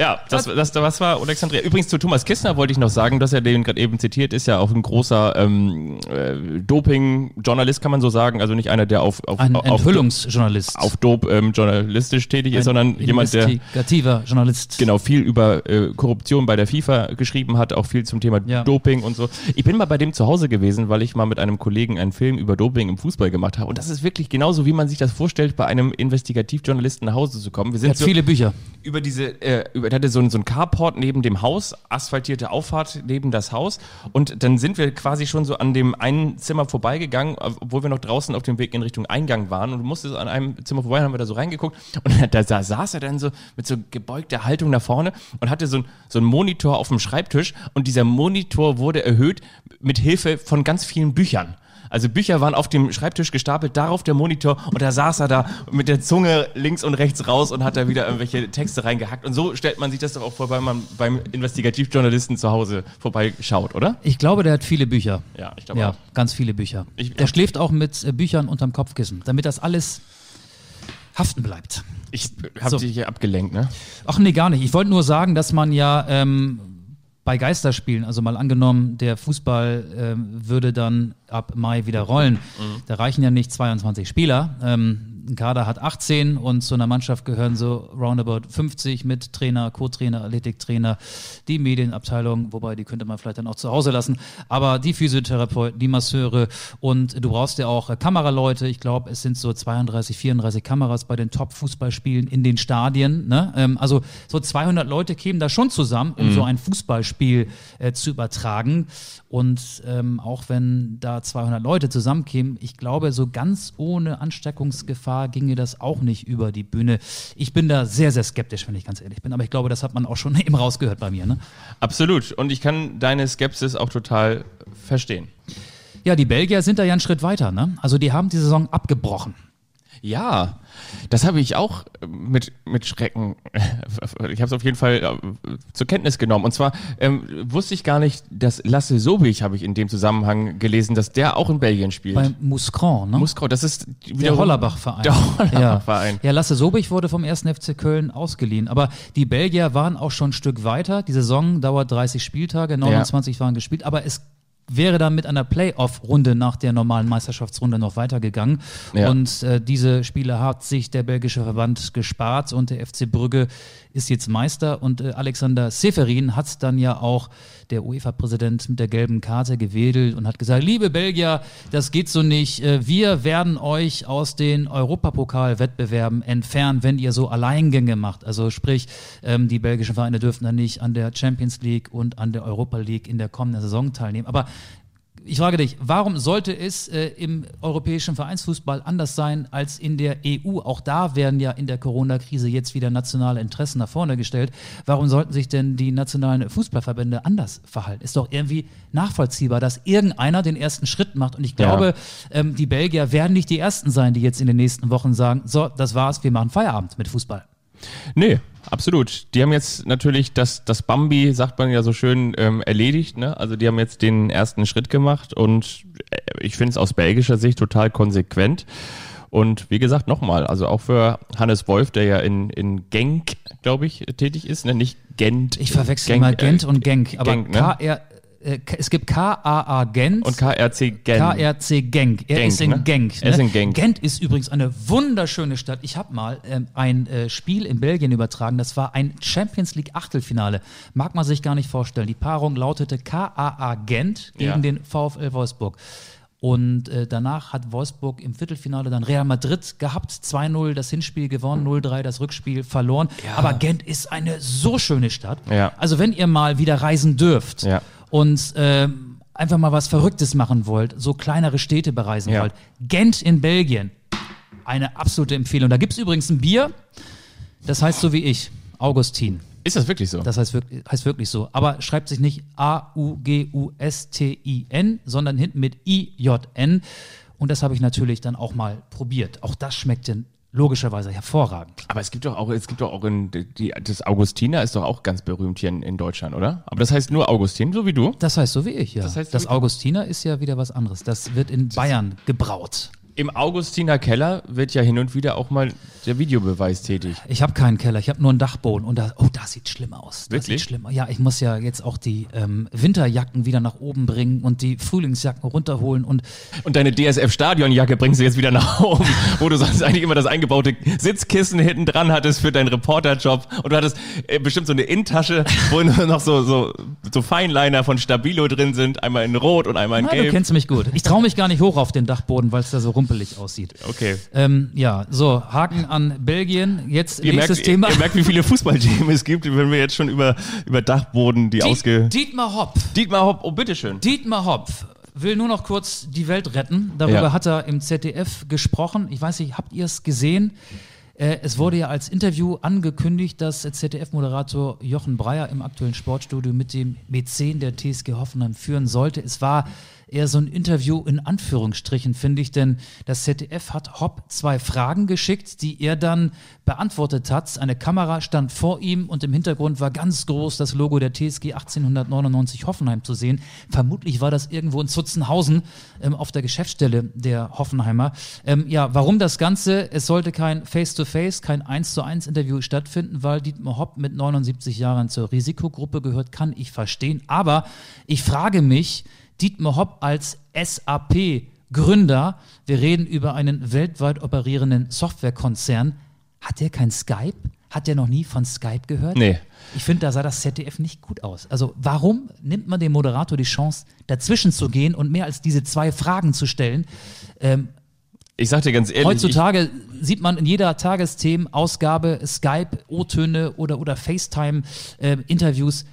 [SPEAKER 3] Ja, das, das, das war Alexandria. Übrigens zu Thomas Kissner wollte ich noch sagen, dass er den gerade eben zitiert, ist ja auch ein großer ähm, äh, Doping-Journalist, kann man so sagen. Also nicht einer, der auf, auf,
[SPEAKER 2] Ein
[SPEAKER 3] auf,
[SPEAKER 2] Enthüllungsjournalist.
[SPEAKER 3] auf Dope ähm, journalistisch tätig ist, sondern jemand, der
[SPEAKER 2] Investigativer Journalist.
[SPEAKER 3] genau viel über äh, Korruption bei der FIFA geschrieben hat, auch viel zum Thema
[SPEAKER 2] Ja.
[SPEAKER 3] Doping und so. Ich bin mal bei dem zu Hause gewesen, weil ich mal mit einem Kollegen einen Film über Doping im Fußball gemacht habe. Und das ist wirklich genauso, wie man sich das vorstellt, bei einem Investigativjournalisten nach Hause zu kommen. Wir sind
[SPEAKER 2] hat
[SPEAKER 3] so
[SPEAKER 2] viele Bücher.
[SPEAKER 3] über diese, äh, über, der hatte so so ein Carport neben dem Haus, asphaltierte Auffahrt neben das Haus. Und dann sind wir quasi schon so an dem einen Zimmer vorbeigegangen, obwohl wir noch draußen auf dem Weg in Richtung Eingang waren. Und du musstest an einem Zimmer vorbei, haben wir da so reingeguckt. Und [laughs] da, da saß er dann so mit so gebeugter Haltung nach vorne und hatte so ein, so ein Monitor auf dem Schreibtisch. Und dieser Monitor wurde erhöht mit Hilfe von ganz vielen Büchern. Also Bücher waren auf dem Schreibtisch gestapelt, darauf der Monitor und da saß er da mit der Zunge links und rechts raus und hat da wieder irgendwelche Texte reingehackt. Und so stellt man sich das doch auch vor, wenn man beim Investigativjournalisten zu Hause vorbeischaut, oder?
[SPEAKER 2] Ich glaube, der hat viele Bücher.
[SPEAKER 3] Ja, ich glaube
[SPEAKER 2] Ja,
[SPEAKER 3] auch.
[SPEAKER 2] ganz viele Bücher.
[SPEAKER 3] Ich-
[SPEAKER 2] der schläft auch mit äh, Büchern unterm Kopfkissen, damit das alles haften bleibt.
[SPEAKER 3] Ich habe
[SPEAKER 2] So.
[SPEAKER 3] dich hier abgelenkt, ne?
[SPEAKER 2] Ach nee, gar nicht. Ich wollte nur sagen, dass man ja ähm, bei Geisterspielen, also mal angenommen, der Fußball ähm, würde dann ab Mai wieder rollen. Da reichen ja nicht 22 Spieler. Ähm, ein Kader hat 18 und zu einer Mannschaft gehören so roundabout 50 mit Trainer, Co-Trainer, Athletiktrainer, die Medienabteilung, wobei die könnte man vielleicht dann auch zu Hause lassen, aber die Physiotherapeuten, die Masseure und du brauchst ja auch Kameraleute. Ich glaube, es sind so 32, 34 Kameras bei den Top-Fußballspielen in den Stadien. Ne? Ähm, also so 200 Leute kämen da schon zusammen, um so ein Fußballspiel äh, zu übertragen. Und ähm, auch wenn da 200 Leute zusammenkämen, ich glaube, so ganz ohne Ansteckungsgefahr ginge das auch nicht über die Bühne. Ich bin da sehr, sehr skeptisch, wenn ich ganz ehrlich bin. Aber ich glaube, das hat man auch schon [laughs] eben rausgehört bei mir. Ne?
[SPEAKER 3] Absolut. Und ich kann deine Skepsis auch total verstehen.
[SPEAKER 2] Ja, die Belgier sind da ja einen Schritt weiter. Ne? Also die haben die Saison abgebrochen.
[SPEAKER 3] Ja, das habe ich auch mit, mit Schrecken. [laughs] Ich habe es auf jeden Fall äh, zur Kenntnis genommen. Und zwar ähm, wusste ich gar nicht, dass Lasse Sobich, habe ich in dem Zusammenhang gelesen, dass der auch in Belgien spielt.
[SPEAKER 2] Beim Mouscron, ne?
[SPEAKER 3] Musgrau, das ist
[SPEAKER 2] Der Hollerbach-Verein.
[SPEAKER 3] Der Hollerbach-Verein.
[SPEAKER 2] Ja. ja, Lasse Sobich wurde vom 1. FC Köln ausgeliehen. Aber die Belgier waren auch schon ein Stück weiter. Die Saison dauert 30 Spieltage, 29 waren gespielt. Aber es wäre dann mit einer Playoff-Runde nach der normalen Meisterschaftsrunde noch weitergegangen.
[SPEAKER 3] Ja.
[SPEAKER 2] Und äh, diese Spiele hat sich der belgische Verband gespart und der FC Brügge ist jetzt Meister und äh, Alexander Seferin hat dann ja auch der UEFA-Präsident mit der gelben Karte gewedelt und hat gesagt, liebe Belgier, das geht so nicht. Äh, Wir werden euch aus den Europapokal-Wettbewerben entfernen, wenn ihr so Alleingänge macht. Also sprich, ähm, die belgischen Vereine dürfen dann nicht an der Champions League und an der Europa League in der kommenden Saison teilnehmen. Aber ich frage dich, warum sollte es äh, im europäischen Vereinsfußball anders sein als in der EU? Auch da werden ja in der Corona-Krise jetzt wieder nationale Interessen nach vorne gestellt. Warum sollten sich denn die nationalen Fußballverbände anders verhalten? Ist doch irgendwie nachvollziehbar, dass irgendeiner den ersten Schritt macht. Und ich glaube, ähm, die Belgier werden nicht die Ersten sein, die jetzt in den nächsten Wochen sagen, so, das war's, wir machen Feierabend mit Fußball.
[SPEAKER 3] Nee, absolut. Die haben jetzt natürlich das, das Bambi, sagt man ja so schön, ähm, erledigt. Ne? Also die haben jetzt den ersten Schritt gemacht und äh, ich finde es aus belgischer Sicht total konsequent. Und wie gesagt, nochmal, also auch für Hannes Wolf, der ja in, in Genk, glaube ich, tätig ist, ne? nicht Gent.
[SPEAKER 2] Ich verwechsel
[SPEAKER 3] Genk,
[SPEAKER 2] immer
[SPEAKER 3] äh,
[SPEAKER 2] Gent und Genk, aber
[SPEAKER 3] Genk, ne?
[SPEAKER 2] KR, äh, es gibt KAA Gent
[SPEAKER 3] Und KRC Gent.
[SPEAKER 2] KRC Genk. Er
[SPEAKER 3] Genk,
[SPEAKER 2] ist in
[SPEAKER 3] ne?
[SPEAKER 2] Genk.
[SPEAKER 3] Er ist in Genk.
[SPEAKER 2] Gent ist übrigens eine wunderschöne Stadt. Ich habe mal ähm, ein äh, Spiel in Belgien übertragen. Das war ein Champions League Achtelfinale. Mag man sich gar nicht vorstellen. Die Paarung lautete KAA Gent gegen
[SPEAKER 3] Ja.
[SPEAKER 2] den VfL Wolfsburg. Und äh, danach hat Wolfsburg im Viertelfinale dann Real Madrid gehabt. 2-0 das Hinspiel gewonnen, 0-3 das Rückspiel verloren. Aber Gent ist eine so schöne Stadt.
[SPEAKER 3] Ja.
[SPEAKER 2] Also wenn ihr mal wieder reisen dürft
[SPEAKER 3] Ja.
[SPEAKER 2] Und ähm, einfach mal was Verrücktes machen wollt, so kleinere Städte bereisen
[SPEAKER 3] Ja.
[SPEAKER 2] wollt. Gent in Belgien, eine absolute Empfehlung. Da gibt's übrigens ein Bier, das heißt so wie ich, Augustin.
[SPEAKER 3] Ist das wirklich so?
[SPEAKER 2] Das heißt wirklich, heißt wirklich so. Aber schreibt sich nicht A-U-G-U-S-T-I-N, sondern hinten mit I-J-N. Und das habe ich natürlich dann auch mal probiert. Auch das schmeckt denn logischerweise hervorragend.
[SPEAKER 3] Aber es gibt doch auch, es gibt doch auch in, die, das Augustiner ist doch auch ganz berühmt hier in, in Deutschland, oder? Aber das heißt nur Augustin, so wie du?
[SPEAKER 2] Das heißt so wie ich, ja.
[SPEAKER 3] Das heißt
[SPEAKER 2] das. Augustiner ist ja wieder was anderes. Das wird in Bayern gebraut.
[SPEAKER 3] Im Augustiner Keller wird ja hin und wieder auch mal der Videobeweis tätig.
[SPEAKER 2] Ich habe keinen Keller, ich habe nur einen Dachboden und da, oh, das sieht schlimm aus. Das
[SPEAKER 3] Wirklich?
[SPEAKER 2] sieht schlimm aus. Ja, ich muss ja jetzt auch die ähm, Winterjacken wieder nach oben bringen und die Frühlingsjacken runterholen und
[SPEAKER 3] Und deine DSF-Stadionjacke bringst du jetzt wieder nach oben, wo du sonst eigentlich immer das eingebaute Sitzkissen hinten dran hattest für deinen Reporterjob. Und du hattest äh, bestimmt so eine Innentasche, wo noch so, so, so Feinliner von Stabilo drin sind. Einmal in Rot und einmal in
[SPEAKER 2] Na, du
[SPEAKER 3] Gelb.
[SPEAKER 2] kennst mich gut. Ich traue mich gar nicht hoch auf den Dachboden, weil es da so rumpelig aussieht.
[SPEAKER 3] Okay.
[SPEAKER 2] Ähm, ja, so, Haken an Belgien. Jetzt
[SPEAKER 3] Ihr
[SPEAKER 2] nächstes
[SPEAKER 3] merkt,
[SPEAKER 2] Thema.
[SPEAKER 3] ihr merkt, wie viele Fußballthemen es gibt, wenn wir jetzt schon über, über Dachboden, die
[SPEAKER 2] Diet-
[SPEAKER 3] ausge...
[SPEAKER 2] Dietmar Hopp.
[SPEAKER 3] Dietmar Hopp, oh bitteschön.
[SPEAKER 2] Dietmar Hopp will nur noch kurz die Welt retten. Darüber
[SPEAKER 3] Ja.
[SPEAKER 2] hat er im ZDF gesprochen. Ich weiß nicht, habt ihr es gesehen? Äh, Es wurde ja als Interview angekündigt, dass ZDF-Moderator Jochen Breyer im aktuellen Sportstudio mit dem Mäzen der TSG Hoffenheim führen sollte. Es war eher so ein Interview in Anführungsstrichen, finde ich, denn das ZDF hat Hopp zwei Fragen geschickt, die er dann beantwortet hat. Eine Kamera stand vor ihm und im Hintergrund war ganz groß das Logo der TSG 1899 Hoffenheim zu sehen. Vermutlich war das irgendwo in Zutzenhausen ähm, auf der Geschäftsstelle der Hoffenheimer. Ähm, ja, warum das Ganze? Es sollte kein Face-to-Face, kein 1 zu 1 Interview stattfinden, weil Dietmar Hopp mit 79 Jahren zur Risikogruppe gehört, kann ich verstehen. Aber ich frage mich, Dietmar Hopp als SAP-Gründer, wir reden über einen weltweit operierenden Softwarekonzern, hat der kein Skype? Hat der noch nie von Skype gehört?
[SPEAKER 3] Nee.
[SPEAKER 2] Ich finde, da sah das ZDF nicht gut aus. Also warum nimmt man dem Moderator die Chance, dazwischen zu gehen und mehr als diese zwei Fragen zu stellen? Ähm,
[SPEAKER 3] Ich sag dir ganz ehrlich,
[SPEAKER 2] heutzutage sieht man in jeder Tagesthemenausgabe Skype, O-Töne oder, oder FaceTime-Interviews.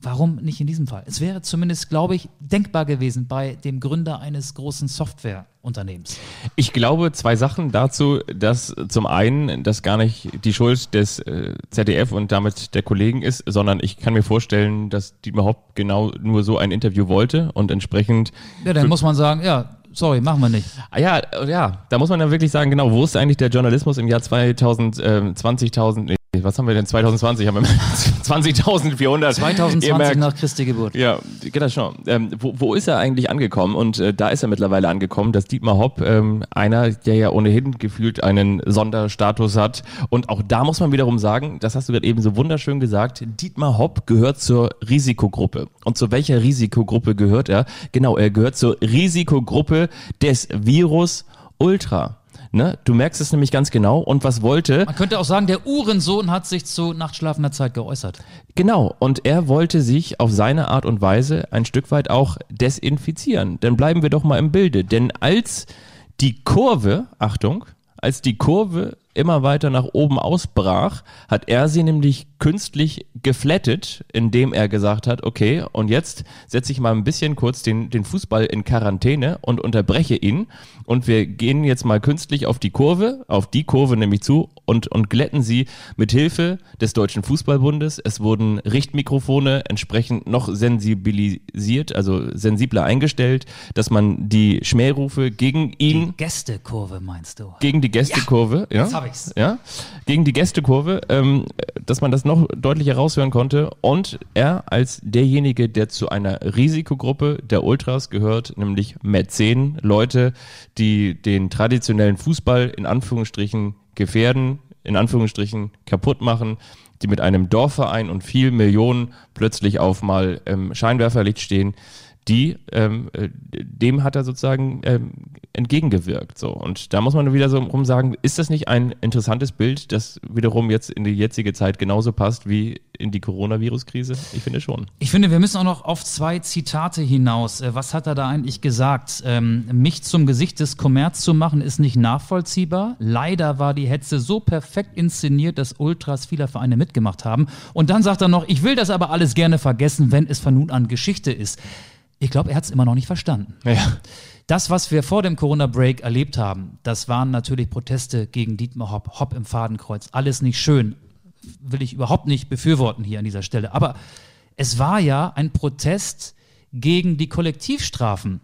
[SPEAKER 2] Warum nicht in diesem Fall? Es wäre zumindest, glaube ich, denkbar gewesen bei dem Gründer eines großen Softwareunternehmens.
[SPEAKER 3] Ich glaube zwei Sachen dazu, dass zum einen das gar nicht die Schuld des äh, ZDF und damit der Kollegen ist, sondern ich kann mir vorstellen, dass Dietmar Hopp genau nur so ein Interview wollte und entsprechend
[SPEAKER 2] Ja, dann muss man sagen, ja, sorry, machen wir nicht.
[SPEAKER 3] Ah ja, äh, ja, da muss man ja wirklich sagen, genau, wo ist eigentlich der Journalismus im Jahr 2000, ähm, 20.000, nee, was haben wir denn 2020? Haben wir 20.400.
[SPEAKER 2] 2020 [laughs]
[SPEAKER 3] Ihr merkt,
[SPEAKER 2] nach Christi Geburt.
[SPEAKER 3] ja, genau schon. Ähm, wo, wo ist er eigentlich angekommen? Und äh, da ist er mittlerweile angekommen, dass Dietmar Hopp, ähm, einer, der ja ohnehin gefühlt einen Sonderstatus hat. Und auch da muss man wiederum sagen, das hast du gerade eben so wunderschön gesagt, Dietmar Hopp gehört zur Risikogruppe. Und zu welcher Risikogruppe gehört er? Genau, er gehört zur Risikogruppe des Virus Ultra. Ne? Du merkst es nämlich ganz genau. Und was wollte
[SPEAKER 2] Man könnte auch sagen, der Uhrensohn hat sich zu nachtschlafender Zeit geäußert.
[SPEAKER 3] Genau, und er wollte sich auf seine Art und Weise ein Stück weit auch desinfizieren. Dann bleiben wir doch mal im Bilde. Denn als die Kurve, Achtung, als die Kurve immer weiter nach oben ausbrach, hat er sie nämlich künstlich geflattet, indem er gesagt hat, okay, und jetzt setze ich mal ein bisschen kurz den, den Fußball in Quarantäne und unterbreche ihn. Und wir gehen jetzt mal künstlich auf die Kurve, auf die Kurve nämlich zu und, und glätten sie mit Hilfe des Deutschen Fußballbundes. Es wurden Richtmikrofone entsprechend noch sensibilisiert, also sensibler eingestellt, dass man die Schmährufe gegen ihn
[SPEAKER 2] Die Gästekurve meinst du?
[SPEAKER 3] gegen die Gästekurve, ja,
[SPEAKER 2] jetzt hab ich's.
[SPEAKER 3] ja, gegen die Gästekurve, ähm, dass man das noch deutlicher raushören konnte und er als derjenige, der zu einer Risikogruppe der Ultras gehört, nämlich Mäzen, Leute, die den traditionellen Fußball in Anführungsstrichen gefährden, in Anführungsstrichen kaputt machen, die mit einem Dorfverein und viel Millionen plötzlich auf mal ähm, Scheinwerferlicht stehen, die ähm, äh, dem hat er sozusagen ähm, entgegengewirkt. So. Und da muss man wieder so rum sagen, ist das nicht ein interessantes Bild, das wiederum jetzt in die jetzige Zeit genauso passt wie in die Coronavirus-Krise? Ich finde schon.
[SPEAKER 2] Ich finde, wir müssen auch noch auf zwei Zitate hinaus. Äh, Was hat er da eigentlich gesagt? Ähm, mich zum Gesicht des Kommerz zu machen, ist nicht nachvollziehbar. Leider war die Hetze so perfekt inszeniert, dass Ultras vieler Vereine mitgemacht haben. Und dann sagt er noch, ich will das aber alles gerne vergessen, wenn es von nun an Geschichte ist. Ich glaube, er hat es immer noch nicht verstanden.
[SPEAKER 3] Ja.
[SPEAKER 2] Das, was wir vor dem Corona-Break erlebt haben, das waren natürlich Proteste gegen Dietmar Hopp, Hopp im Fadenkreuz. Alles nicht schön. Will ich überhaupt nicht befürworten hier an dieser Stelle. Aber es war ja ein Protest gegen die Kollektivstrafen,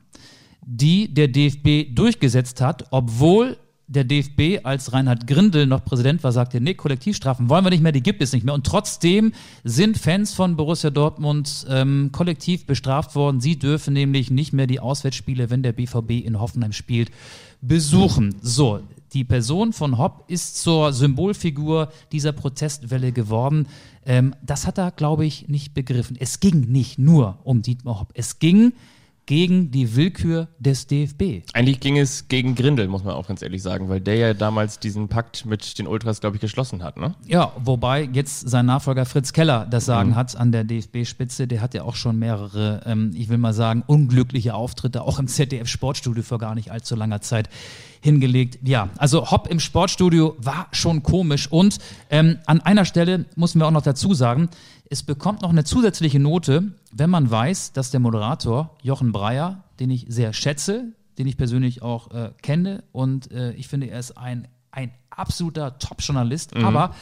[SPEAKER 2] die der DFB durchgesetzt hat, obwohl der DFB, als Reinhard Grindel noch Präsident war, sagte, nee, Kollektivstrafen wollen wir nicht mehr, die gibt es nicht mehr. Und trotzdem sind Fans von Borussia Dortmund ähm, kollektiv bestraft worden. Sie dürfen nämlich nicht mehr die Auswärtsspiele, wenn der BVB in Hoffenheim spielt, besuchen. So, die Person von Hopp ist zur Symbolfigur dieser Protestwelle geworden. Ähm, das hat er, glaube ich, nicht begriffen. Es ging nicht nur um Dietmar Hopp. Es ging gegen die Willkür des DFB.
[SPEAKER 3] Eigentlich ging es gegen Grindel, muss man auch ganz ehrlich sagen, weil der ja damals diesen Pakt mit den Ultras, glaube ich, geschlossen hat, ne?
[SPEAKER 2] Ja, wobei jetzt sein Nachfolger Fritz Keller das Sagen mhm. hat an der DFB-Spitze. Der hat ja auch schon mehrere, ähm, ich will mal sagen, unglückliche Auftritte, auch im ZDF-Sportstudio vor gar nicht allzu langer Zeit hingelegt. Ja, also Hopp im Sportstudio war schon komisch und ähm, an einer Stelle müssen wir auch noch dazu sagen, es bekommt noch eine zusätzliche Note, wenn man weiß, dass der Moderator Jochen Breyer, den ich sehr schätze, den ich persönlich auch äh, kenne und äh, ich finde, er ist ein, ein absoluter Top-Journalist, mhm. aber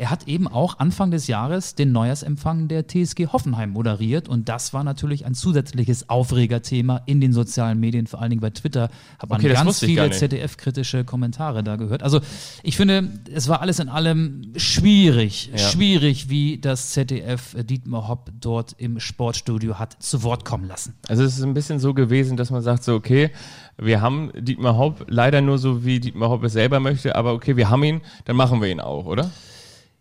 [SPEAKER 2] er hat eben auch Anfang des Jahres den Neujahrsempfang der TSG Hoffenheim moderiert und das war natürlich ein zusätzliches Aufregerthema in den sozialen Medien, vor allen Dingen bei Twitter hat man okay, ganz viele ZDF-kritische Kommentare da gehört. Also ich finde, es war alles in allem schwierig, ja. schwierig, wie das ZDF Dietmar Hopp dort im Sportstudio hat zu Wort kommen lassen.
[SPEAKER 3] Also es ist ein bisschen so gewesen, dass man sagt so, okay, wir haben Dietmar Hopp leider nur so, wie Dietmar Hopp es selber möchte, aber okay, wir haben ihn, dann machen wir ihn auch, oder?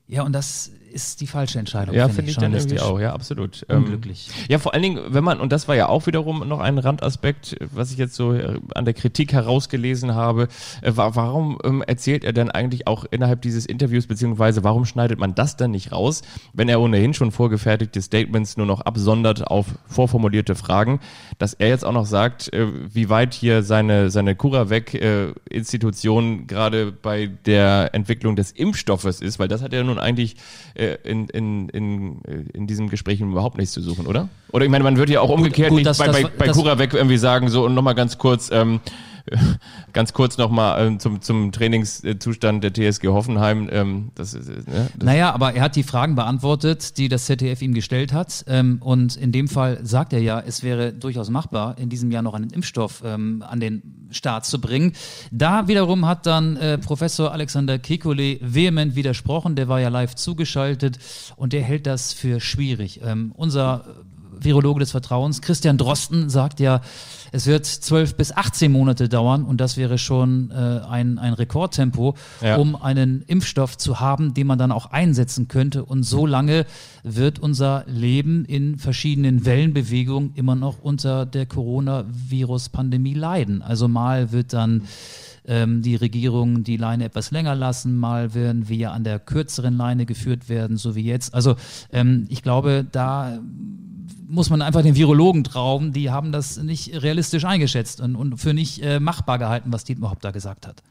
[SPEAKER 2] Ja, und das ist die falsche Entscheidung.
[SPEAKER 3] Ja, finde ich, find ich dann irgendwie auch, ja, absolut.
[SPEAKER 2] Ähm, Unglücklich.
[SPEAKER 3] Ähm, ja, vor allen Dingen, wenn man, und das war ja auch wiederum noch ein Randaspekt, was ich jetzt so äh, an der Kritik herausgelesen habe, äh, warum ähm, erzählt er dann eigentlich auch innerhalb dieses Interviews, beziehungsweise warum schneidet man das dann nicht raus, wenn er ohnehin schon vorgefertigte Statements nur noch absondert auf vorformulierte Fragen, dass er jetzt auch noch sagt, äh, wie weit hier seine, seine CuraVec-Institution äh, gerade bei der Entwicklung des Impfstoffes ist, weil das hat er nun eigentlich in, in, in, in diesem Gespräch überhaupt nichts zu suchen, oder? Oder ich meine, man würde ja auch umgekehrt gut, gut, das, bei, das, bei, bei CuraVec irgendwie sagen, so und nochmal ganz kurz, ähm, [laughs] ganz kurz nochmal ähm, zum, zum Trainingszustand der TSG Hoffenheim. Ähm, das, äh,
[SPEAKER 2] ne, das naja, aber er hat die Fragen beantwortet, die das ZDF ihm gestellt hat. Ähm, und in dem Fall sagt er ja, es wäre durchaus machbar, in diesem Jahr noch einen Impfstoff ähm, an den Start zu bringen. Da wiederum hat dann äh, Professor Alexander Kekulé vehement widersprochen. Der war ja live zugeschaltet und der hält das für schwierig. Ähm, unser Virologe des Vertrauens, Christian Drosten, sagt ja, es wird zwölf bis 18 Monate dauern und das wäre schon äh, ein, ein Rekordtempo, ja. um einen Impfstoff zu haben, den man dann auch einsetzen könnte. Und so lange wird unser Leben in verschiedenen Wellenbewegungen immer noch unter der Coronavirus-Pandemie leiden. Also mal wird dann ähm, die Regierung die Leine etwas länger lassen, mal werden wir an der kürzeren Leine geführt werden, so wie jetzt. Also ähm, ich glaube, da muss man einfach den Virologen trauen, die haben das nicht realistisch eingeschätzt und, und für nicht äh, machbar gehalten, was Dietmar Hopp da gesagt hat.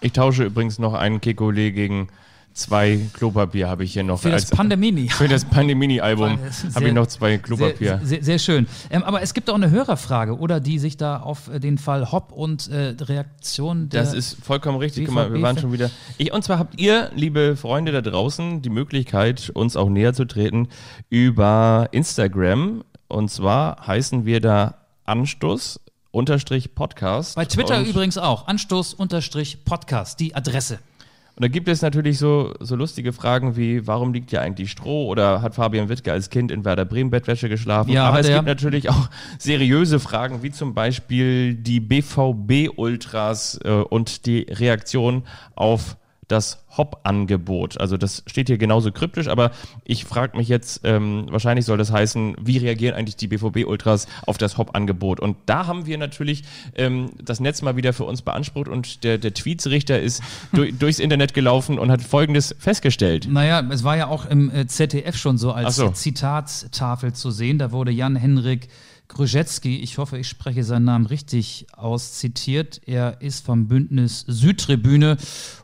[SPEAKER 3] Ich tausche übrigens noch einen Kekulé gegen zwei Klopapier habe ich hier noch.
[SPEAKER 2] Für das Pandemini. [laughs]
[SPEAKER 3] Für das Pandemini-Album habe ich noch zwei Klopapier.
[SPEAKER 2] Sehr, sehr, sehr schön. Ähm, aber es gibt auch eine Hörerfrage, oder die sich da auf äh, den Fall Hopp und äh, Reaktion
[SPEAKER 3] der Das ist vollkommen richtig. Guck mal, wir waren schon wieder. Ich, und zwar habt ihr, liebe Freunde da draußen, die Möglichkeit, uns auch näher zu treten über Instagram. Und zwar heißen wir da Anstoß unterstrich Podcast.
[SPEAKER 2] Bei Twitter übrigens auch. Anstoß unterstrich Podcast, die Adresse.
[SPEAKER 3] Und da gibt es natürlich so, so lustige Fragen wie, warum liegt ja eigentlich Stroh oder hat Fabian Wittke als Kind in Werder Bremen Bettwäsche geschlafen? Ja, Aber es gibt natürlich auch seriöse Fragen, wie zum Beispiel die BVB-Ultras äh, und die Reaktion auf das Hop-Angebot. Also das steht hier genauso kryptisch, aber ich frage mich jetzt, ähm, wahrscheinlich soll das heißen, wie reagieren eigentlich die BVB-Ultras auf das Hop-Angebot? Und da haben wir natürlich ähm, das Netz mal wieder für uns beansprucht und der, der Tweetsrichter ist durch, [laughs] durchs Internet gelaufen und hat Folgendes festgestellt.
[SPEAKER 2] Naja, es war ja auch im äh, ZDF schon so als so. Zitattafel zu sehen. Da wurde Jan-Henrik Gruszecki, ich hoffe, ich spreche seinen Namen richtig aus, zitiert. Er ist vom Bündnis Südtribüne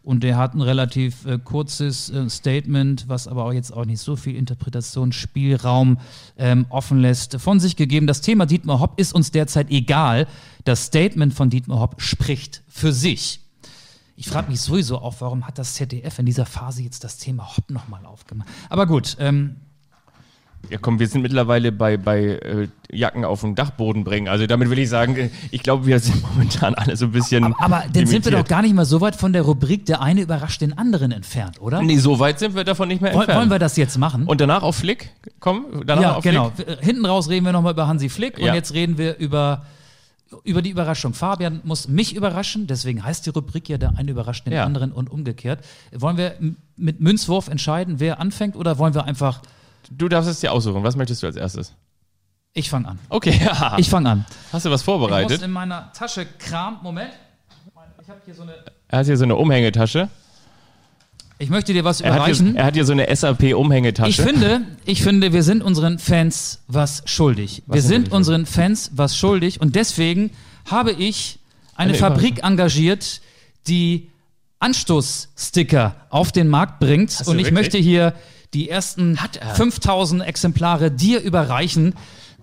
[SPEAKER 2] und er hat ein relativ äh, kurzes äh, Statement, was aber auch jetzt auch nicht so viel Interpretationsspielraum ähm, offen lässt, von sich gegeben. Das Thema Dietmar Hopp ist uns derzeit egal. Das Statement von Dietmar Hopp spricht für sich. Ich frage mich sowieso auch, warum hat das ZDF in dieser Phase jetzt das Thema Hopp nochmal aufgemacht? Aber gut, ähm,
[SPEAKER 3] Ja, komm, wir sind mittlerweile bei, bei äh, Jacken auf den Dachboden bringen. Also damit will ich sagen, ich glaube, wir sind [laughs] momentan alle so ein bisschen.
[SPEAKER 2] Aber, aber dann sind wir doch gar nicht mal so weit von der Rubrik Der eine überrascht den anderen entfernt, oder?
[SPEAKER 3] Nee, so weit sind wir davon nicht mehr entfernt.
[SPEAKER 2] wollen wir das jetzt machen?
[SPEAKER 3] und danach auf Flick? Komm, danach
[SPEAKER 2] ja,
[SPEAKER 3] auf
[SPEAKER 2] genau.
[SPEAKER 3] Flick.
[SPEAKER 2] Hinten raus reden wir nochmal über Hansi Flick
[SPEAKER 3] Ja.
[SPEAKER 2] und jetzt reden wir über, über die Überraschung. Fabian muss mich überraschen, deswegen heißt die Rubrik ja der eine überrascht den
[SPEAKER 3] Ja.
[SPEAKER 2] anderen und umgekehrt. Wollen wir mit Münzwurf entscheiden, wer anfängt oder wollen wir einfach,
[SPEAKER 3] Du darfst es dir aussuchen. Was möchtest du als erstes?
[SPEAKER 2] ich fange an.
[SPEAKER 3] Okay, ja.
[SPEAKER 2] Ich fange an.
[SPEAKER 3] Hast du was
[SPEAKER 2] Ich muss
[SPEAKER 3] vorbereitet?
[SPEAKER 2] in meiner Tasche kramen. Moment. Ich habe hier so eine.
[SPEAKER 3] Er hat hier so eine Umhängetasche.
[SPEAKER 2] Ich möchte dir was
[SPEAKER 3] Er hat, hier,
[SPEAKER 2] überreichen.
[SPEAKER 3] er hat hier so eine SAP-Umhängetasche.
[SPEAKER 2] Ich finde, ich finde, wir sind unseren Fans was schuldig. wir
[SPEAKER 3] sind wir
[SPEAKER 2] sind unseren Fans was schuldig und deswegen habe ich eine,
[SPEAKER 3] Eine
[SPEAKER 2] Fabrik engagiert, die Anstoßsticker auf den Markt bringt und ich
[SPEAKER 3] wirklich?
[SPEAKER 2] möchte hier die ersten
[SPEAKER 3] Hat er.
[SPEAKER 2] 5000 Exemplare dir überreichen.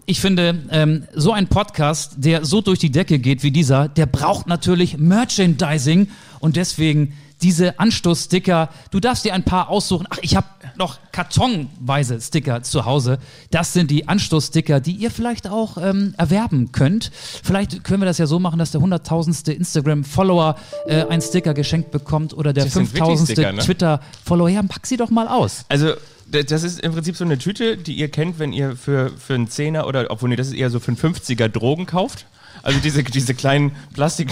[SPEAKER 2] Ich finde, ähm, so ein Podcast, der so durch die Decke geht wie dieser, der braucht natürlich Merchandising und deswegen diese Anstoßsticker. Du darfst dir ein paar aussuchen. Ach, ich habe noch kartonweise Sticker zu Hause. Das sind die Anstoßsticker, die ihr vielleicht auch ähm, erwerben könnt. Vielleicht können wir das ja so machen, dass der hunderttausendste Instagram-Follower äh, einen Sticker geschenkt bekommt oder der fünftausendste
[SPEAKER 3] ne?
[SPEAKER 2] Twitter-Follower. Ja, pack sie doch mal aus.
[SPEAKER 3] Also, das ist im Prinzip so eine Tüte, die ihr kennt, wenn ihr für, für einen Zehner oder, obwohl, nee, das ist eher so für einen 50er Drogen kauft. Also diese, diese kleinen Plastik,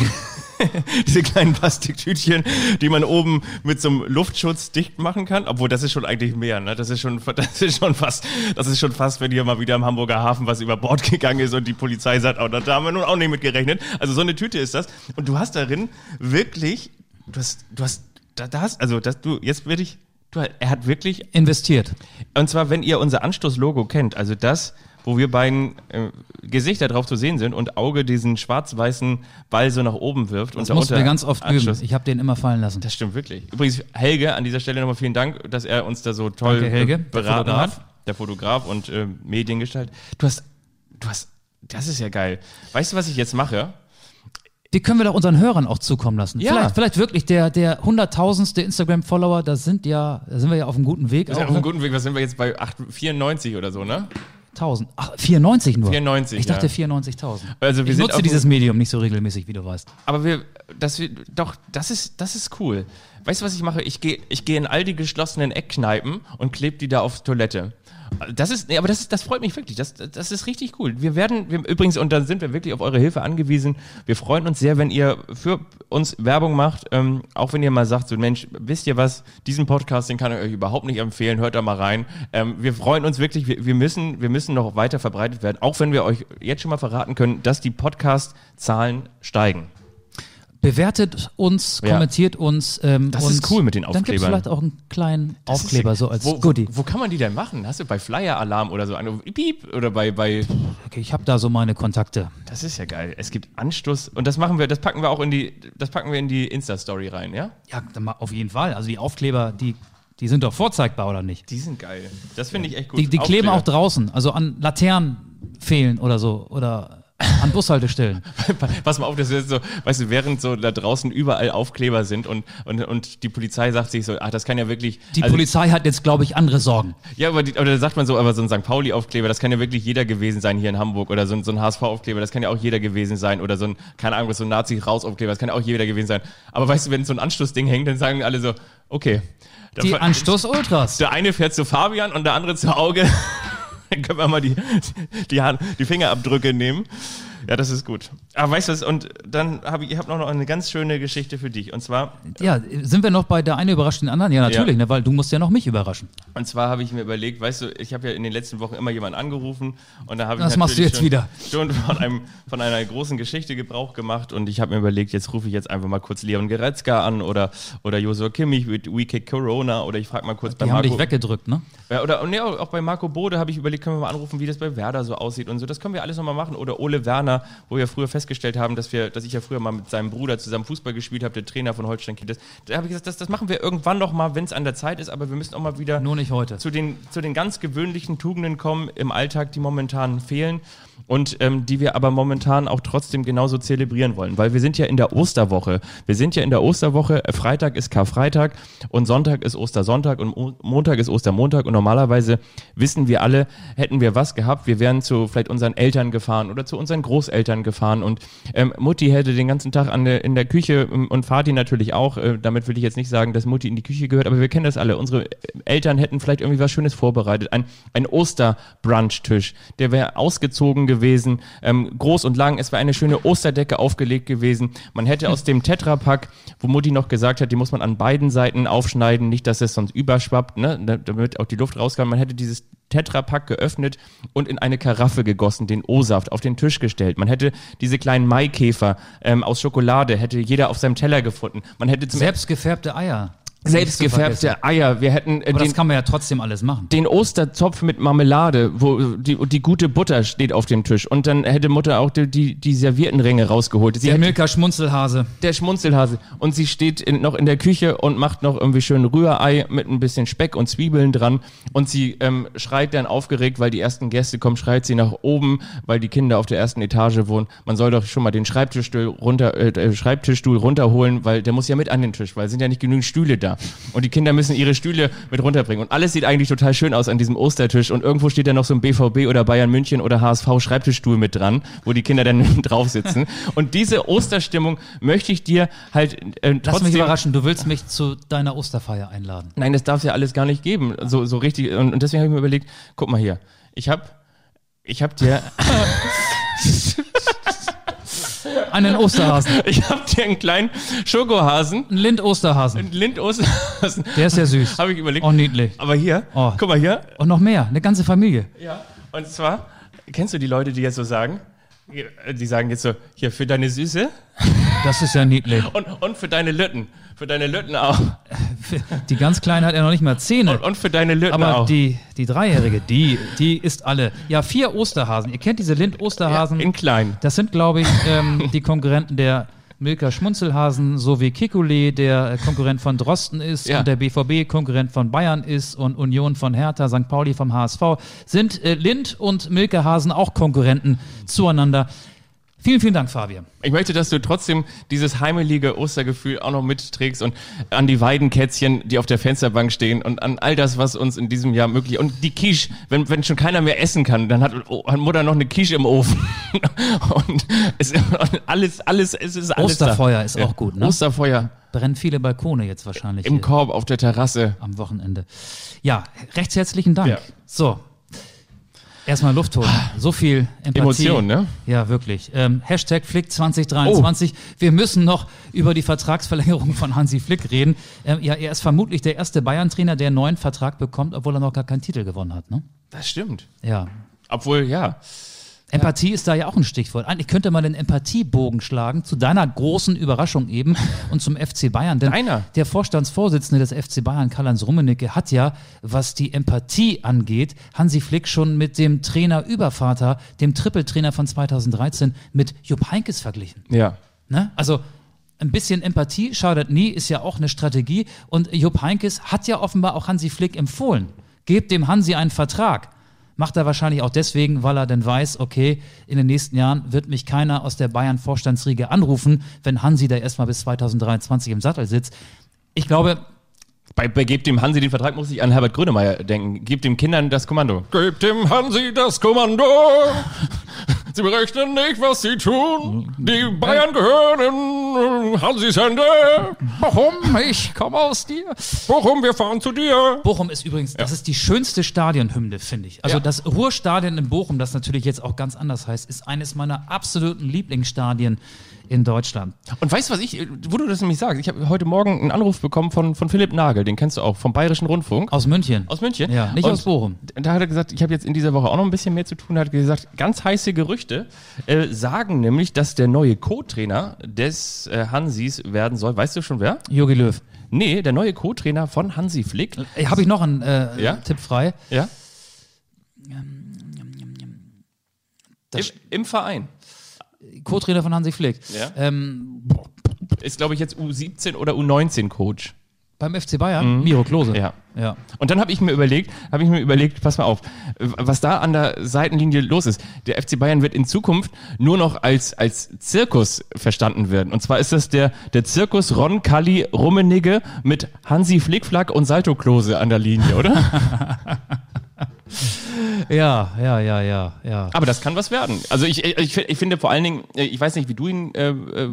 [SPEAKER 3] [laughs] diese kleinen Plastiktütchen, die man oben mit so einem Luftschutz dicht machen kann. Obwohl, das ist schon eigentlich mehr, ne? Das ist schon, [laughs] das ist schon fast, das ist schon fast, wenn hier mal wieder im Hamburger Hafen was über Bord gegangen ist und die Polizei sagt, oh, da haben wir nun auch nicht mit gerechnet. Also so eine Tüte ist das. Und du hast darin wirklich, du hast, du hast, da, da hast, also, das, du, jetzt werde ich, du, er hat wirklich
[SPEAKER 2] Investiert.
[SPEAKER 3] und zwar, wenn ihr unser Anstoß-Logo kennt, also das, wo wir beiden äh, Gesichter drauf zu sehen sind und Auge diesen schwarz-weißen Ball so nach oben wirft.
[SPEAKER 2] Das
[SPEAKER 3] und
[SPEAKER 2] mussten wir ganz oft üben.
[SPEAKER 3] Anstoß.
[SPEAKER 2] Ich habe den immer fallen lassen.
[SPEAKER 3] Das stimmt wirklich. Übrigens, Helge, an dieser Stelle nochmal vielen Dank, dass er uns da so toll
[SPEAKER 2] Danke, Helge, der
[SPEAKER 3] beraten
[SPEAKER 2] Fotograf.
[SPEAKER 3] hat. Der Fotograf und äh, Mediengestalt. Du hast, du hast, das ist ja geil. Weißt du, was ich jetzt mache?
[SPEAKER 2] Die können wir doch unseren Hörern auch zukommen lassen.
[SPEAKER 3] Ja.
[SPEAKER 2] Vielleicht, vielleicht wirklich der, der hunderttausendste Instagram-Follower, da sind ja, da sind wir ja auf einem guten Weg. Auch,
[SPEAKER 3] auf einem
[SPEAKER 2] ne?
[SPEAKER 3] guten Weg. Was sind wir jetzt bei 8, 94 oder so, ne?
[SPEAKER 2] 1000. Ach, 94 nur.
[SPEAKER 3] 94,
[SPEAKER 2] Ich dachte
[SPEAKER 3] ja.
[SPEAKER 2] 94.000.
[SPEAKER 3] Also wir
[SPEAKER 2] ich nutze dieses Medium nicht so regelmäßig, wie du weißt.
[SPEAKER 3] Aber wir, das wir, doch, das ist, das ist cool. Weißt du, was ich mache? Ich gehe, ich gehe in all die geschlossenen Eckkneipen und klebe die da auf Toilette. Das ist, nee, aber das ist, das freut mich wirklich. Das, das ist richtig cool. Wir werden, wir, übrigens, und dann sind wir wirklich auf eure Hilfe angewiesen. Wir freuen uns sehr, wenn ihr für uns Werbung macht. Ähm, auch wenn ihr mal sagt, so Mensch, wisst ihr was? Diesen Podcast, den kann ich euch überhaupt nicht empfehlen. Hört da mal rein. Ähm, wir freuen uns wirklich. Wir, wir müssen, wir müssen noch weiter verbreitet werden. Auch wenn wir euch jetzt schon mal verraten können, dass die Podcast-Zahlen steigen.
[SPEAKER 2] Bewertet uns,
[SPEAKER 3] Ja.
[SPEAKER 2] kommentiert uns. Ähm,
[SPEAKER 3] Das
[SPEAKER 2] und
[SPEAKER 3] ist cool mit den
[SPEAKER 2] Dann gibt es
[SPEAKER 3] Aufklebern.
[SPEAKER 2] vielleicht auch einen kleinen
[SPEAKER 3] Das
[SPEAKER 2] Aufkleber, so als
[SPEAKER 3] wo,
[SPEAKER 2] Goodie.
[SPEAKER 3] Wo, kann man die denn machen? Hast du bei Flyer-Alarm oder so eine Piep oder bei, bei.
[SPEAKER 2] Okay, ich habe da so meine Kontakte.
[SPEAKER 3] Das ist ja geil. Es gibt Anstoß und das machen wir, das packen wir auch in die, das packen wir in die Insta-Story rein, ja?
[SPEAKER 2] Ja, auf jeden Fall. Also die Aufkleber, die, die sind doch vorzeigbar, oder nicht?
[SPEAKER 3] Die sind geil. Das finde ich echt gut.
[SPEAKER 2] Die, die kleben auch draußen, also an Laternen fehlen oder so. Oder an Bushaltestellen. [laughs]
[SPEAKER 3] Pass mal auf, das ist jetzt so, weißt du, während so da draußen überall Aufkleber sind und, und, und die Polizei sagt sich so, ach, das kann ja wirklich.
[SPEAKER 2] Die
[SPEAKER 3] also-
[SPEAKER 2] Polizei hat jetzt, glaube ich, andere Sorgen.
[SPEAKER 3] Ja, aber, die, aber da sagt man so, aber so ein St. Pauli-Aufkleber, das kann ja wirklich jeder gewesen sein hier in Hamburg. Oder so ein, so ein HSV-Aufkleber, das kann ja auch jeder gewesen sein. Oder so ein, keine Ahnung, so ein Nazi-Raus-Aufkleber, das kann ja auch jeder gewesen sein. Aber weißt du, wenn so ein Anschlussding hängt, dann sagen alle so, okay.
[SPEAKER 2] Die Anstoß-Ultras.
[SPEAKER 3] Der eine fährt zu Fabian und der andere zu Auge. [laughs] [laughs] können wir mal die, die, Hand, die Fingerabdrücke nehmen. Ja, das ist gut. Aber weißt du was, und dann habe ich, ich habe noch eine ganz schöne Geschichte für dich. Und zwar,
[SPEAKER 2] Ja, sind wir noch bei der eine überrascht den anderen? Ja, natürlich,
[SPEAKER 3] Ja.
[SPEAKER 2] Ne, weil du musst ja noch mich überraschen.
[SPEAKER 3] Und zwar habe ich mir überlegt, weißt du, ich habe ja in den letzten Wochen immer jemanden angerufen und da habe ich
[SPEAKER 2] Das machst du jetzt
[SPEAKER 3] schon,
[SPEAKER 2] wieder.
[SPEAKER 3] schon von, einem, von einer großen Geschichte Gebrauch gemacht und ich habe mir überlegt, jetzt rufe ich jetzt einfach mal kurz Leon Goretzka an oder, oder Josua Kimmich mit We Kick Corona oder ich frage mal kurz
[SPEAKER 2] Die
[SPEAKER 3] bei
[SPEAKER 2] haben
[SPEAKER 3] Marco.
[SPEAKER 2] dich weggedrückt, ne?
[SPEAKER 3] Ja, oder nee, auch bei Marco Bode habe ich überlegt, können wir mal anrufen, wie das bei Werder so aussieht und so. Das können wir alles nochmal machen. Oder Ole Werner, wo wir früher festgestellt haben, dass wir, dass ich ja früher mal mit seinem Bruder zusammen Fußball gespielt habe, der Trainer von Holstein Kiel. Das, da habe ich gesagt, das, das machen wir irgendwann noch mal, wenn es an der Zeit ist, aber wir müssen auch mal wieder
[SPEAKER 2] Nur nicht heute.
[SPEAKER 3] zu den, zu den ganz gewöhnlichen Tugenden kommen im Alltag, die momentan fehlen. Und ähm, die wir aber momentan auch trotzdem genauso zelebrieren wollen, weil wir sind ja in der Osterwoche. Wir sind ja in der Osterwoche, äh, Freitag ist Karfreitag und Sonntag ist Ostersonntag und Mo Montag ist Ostermontag. Und normalerweise wissen wir alle, hätten wir was gehabt, wir wären zu vielleicht unseren Eltern gefahren oder zu unseren Großeltern gefahren. Und ähm, Mutti hätte den ganzen Tag an der, in der Küche ähm, und Vati natürlich auch, äh, damit will ich jetzt nicht sagen, dass Mutti in die Küche gehört, aber wir kennen das alle. Unsere Eltern hätten vielleicht irgendwie was Schönes vorbereitet, ein, ein Osterbrunchtisch, der wäre ausgezogen gewesen, ähm, groß und lang, es wäre eine schöne Osterdecke aufgelegt gewesen. Man hätte aus dem Tetrapack, wo Mutti noch gesagt hat, die muss man an beiden Seiten aufschneiden, nicht, dass es sonst überschwappt, ne, damit auch die Luft rauskam. Man hätte dieses Tetrapack geöffnet und in eine Karaffe gegossen, den O-Saft auf den Tisch gestellt. Man hätte diese kleinen Maikäfer ähm, aus Schokolade, hätte jeder auf seinem Teller gefunden. Man hätte zum
[SPEAKER 2] Selbstgefärbte Eier.
[SPEAKER 3] Selbst gefärbte Eier. Wir hätten äh,
[SPEAKER 2] Aber
[SPEAKER 3] den,
[SPEAKER 2] das kann man ja trotzdem alles machen.
[SPEAKER 3] den Osterzopf mit Marmelade, wo die, die gute Butter steht auf dem Tisch. Und dann hätte Mutter auch die, die, die Serviettenringe rausgeholt. Sie
[SPEAKER 2] Der Milka Schmunzelhase.
[SPEAKER 3] der Schmunzelhase. Und sie steht in, noch in der Küche und macht noch irgendwie schön Rührei mit ein bisschen Speck und Zwiebeln dran. Und sie ähm, schreit dann aufgeregt, weil die ersten Gäste kommen, schreit sie nach oben, weil die Kinder auf der ersten Etage wohnen. Man soll doch schon mal den Schreibtischstuhl, runter, äh, Schreibtischstuhl runterholen, weil der muss ja mit an den Tisch, weil es sind ja nicht genügend Stühle da. Und die Kinder müssen ihre Stühle mit runterbringen. Und alles sieht eigentlich total schön aus an diesem Ostertisch. Und irgendwo steht da noch so ein BVB oder Bayern München oder HSV Schreibtischstuhl mit dran, wo die Kinder dann [laughs] drauf sitzen. Und diese Osterstimmung möchte ich dir halt äh,
[SPEAKER 2] Lass
[SPEAKER 3] trotzdem
[SPEAKER 2] mich überraschen, du willst mich zu deiner Osterfeier einladen.
[SPEAKER 3] Nein, das darf es ja alles gar nicht geben, so, so richtig. Und, und deswegen habe ich mir überlegt, guck mal hier, ich habe ich hab dir, [laughs] [laughs]
[SPEAKER 2] Einen Osterhasen. [laughs]
[SPEAKER 3] ich hab dir einen kleinen Schokohasen,
[SPEAKER 2] Ein Lind-Osterhasen.
[SPEAKER 3] einen Lind-Osterhasen,
[SPEAKER 2] Der ist ja süß.
[SPEAKER 3] habe ich überlegt.
[SPEAKER 2] Oh, niedlich.
[SPEAKER 3] Aber hier,
[SPEAKER 2] Oh.
[SPEAKER 3] guck mal hier,
[SPEAKER 2] Und noch mehr, eine ganze Familie.
[SPEAKER 3] ja. Und zwar, kennst du die Leute, die jetzt so sagen? Die sagen jetzt so, hier für deine Süße
[SPEAKER 2] Das ist ja niedlich.
[SPEAKER 3] und, und für deine Lütten. Für deine Lütten auch.
[SPEAKER 2] Die ganz Kleine hat ja noch nicht mal Zähne.
[SPEAKER 3] Und, und für deine Lütten
[SPEAKER 2] Aber
[SPEAKER 3] auch.
[SPEAKER 2] die, die Dreijährige, die, die ist alle. Ja, vier Osterhasen. Ihr kennt diese Lind-Osterhasen.
[SPEAKER 3] in klein.
[SPEAKER 2] Das sind, glaube ich, ähm, die Konkurrenten der Milka Schmunzelhasen, so wie Kikule, der Konkurrent von Drosten ist
[SPEAKER 3] Ja.
[SPEAKER 2] und der BVB Konkurrent von Bayern ist und Union von Hertha, St. Pauli vom HSV, sind äh, Lind und Milka Hasen auch Konkurrenten zueinander. Vielen, vielen Dank, Fabian.
[SPEAKER 3] Ich möchte, dass du trotzdem dieses heimelige Ostergefühl auch noch mitträgst und an die Weidenkätzchen, die auf der Fensterbank stehen und an all das, was uns in diesem Jahr möglich und die Quiche, wenn, wenn schon keiner mehr essen kann, dann hat, oh, hat Mutter noch eine Quiche im Ofen [laughs] und es, [laughs] und alles, alles, es ist alles
[SPEAKER 2] Osterfeuer
[SPEAKER 3] da.
[SPEAKER 2] ist auch gut, ne?
[SPEAKER 3] Osterfeuer
[SPEAKER 2] Brennen viele Balkone jetzt wahrscheinlich
[SPEAKER 3] im Korb auf der Terrasse.
[SPEAKER 2] am Wochenende. Ja, recht herzlichen Dank.
[SPEAKER 3] Ja.
[SPEAKER 2] So. Erstmal Luft holen. So viel Empathie.
[SPEAKER 3] Emotion, ne?
[SPEAKER 2] Ja, wirklich. Ähm, Hashtag Flick 2023. Wir müssen noch über die Vertragsverlängerung von Hansi Flick reden. Ähm, ja, er ist vermutlich der erste Bayern-Trainer, der einen neuen Vertrag bekommt, obwohl er noch gar keinen Titel gewonnen hat. Ne?
[SPEAKER 3] Das stimmt.
[SPEAKER 2] Ja.
[SPEAKER 3] Obwohl, ja.
[SPEAKER 2] Empathie ist da ja auch ein Stichwort. Eigentlich könnte man den Empathiebogen schlagen, zu deiner großen Überraschung eben [laughs] und zum FC Bayern. Denn
[SPEAKER 3] Deiner?
[SPEAKER 2] der Vorstandsvorsitzende des FC Bayern, Karl-Heinz Rummenigge, hat ja, was die Empathie angeht, Hansi Flick schon mit dem Trainer Übervater, dem Trippeltrainer von 2013, mit Jupp Heynckes verglichen.
[SPEAKER 3] Ja.
[SPEAKER 2] Ne? Also ein bisschen Empathie schadet nie, ist ja auch eine Strategie. Und Jupp Heynckes hat ja offenbar auch Hansi Flick empfohlen. Gebt dem Hansi einen Vertrag. Macht er wahrscheinlich auch deswegen, weil er denn weiß, okay, in den nächsten Jahren wird mich keiner aus der Bayern-Vorstandsriege anrufen, wenn Hansi da erstmal bis 2023 im Sattel sitzt. Ich glaube,
[SPEAKER 3] Bei, bei Gebt dem Hansi den Vertrag muss ich an Herbert Grönemeyer denken. Gebt dem Kindern das Kommando. Gebt dem Hansi das Kommando. [laughs] Sie berechnen nicht, was sie tun. Die Bayern gehören in Hansis Hände.
[SPEAKER 2] Bochum, ich komme aus dir.
[SPEAKER 3] Bochum, wir fahren zu dir.
[SPEAKER 2] Bochum ist übrigens, das ist die schönste Stadionhymne, finde ich. Also das Ruhrstadion in Bochum, das natürlich jetzt auch ganz anders heißt, ist eines meiner absoluten Lieblingsstadien in Deutschland.
[SPEAKER 3] Und weißt du, was ich, wo du das nämlich sagst? Ich habe heute Morgen einen Anruf bekommen von, von Philipp Nagel, den kennst du auch, vom Bayerischen Rundfunk.
[SPEAKER 2] Aus München.
[SPEAKER 3] Aus München?
[SPEAKER 2] Ja, nicht
[SPEAKER 3] Und
[SPEAKER 2] aus Bochum.
[SPEAKER 3] Da hat er gesagt, ich habe jetzt in dieser Woche auch noch ein bisschen mehr zu tun. Er hat gesagt, ganz heiße Gerüchte äh, sagen nämlich, dass der neue Co-Trainer des äh, Hansis werden soll. Weißt du schon wer?
[SPEAKER 2] Jogi Löw.
[SPEAKER 3] Nee, der neue Co-Trainer von Hansi Flick.
[SPEAKER 2] Habe ich noch einen äh,
[SPEAKER 3] Ja?
[SPEAKER 2] Tipp frei?
[SPEAKER 3] Ja? Im, Im Verein.
[SPEAKER 2] Co-Trainer von Hansi Flick.
[SPEAKER 3] Ja.
[SPEAKER 2] Ähm,
[SPEAKER 3] Ist, glaube ich, jetzt U17 oder U19 Coach.
[SPEAKER 2] Beim FC Bayern? Miro Klose.
[SPEAKER 3] Ja.
[SPEAKER 2] ja.
[SPEAKER 3] Und dann habe ich mir überlegt, habe ich mir überlegt, pass mal auf, was da an der Seitenlinie los ist. Der FC Bayern wird in Zukunft nur noch als als Zirkus verstanden werden. Und zwar ist das der der Zirkus Ron Kalli Rummenigge mit Hansi Flickflack und Salto Klose an der Linie, oder? [laughs]
[SPEAKER 2] Ja, ja, ja, ja, ja.
[SPEAKER 3] Aber das kann was werden. Also ich, ich, ich finde vor allen Dingen, ich weiß nicht, wie du ihn äh, äh,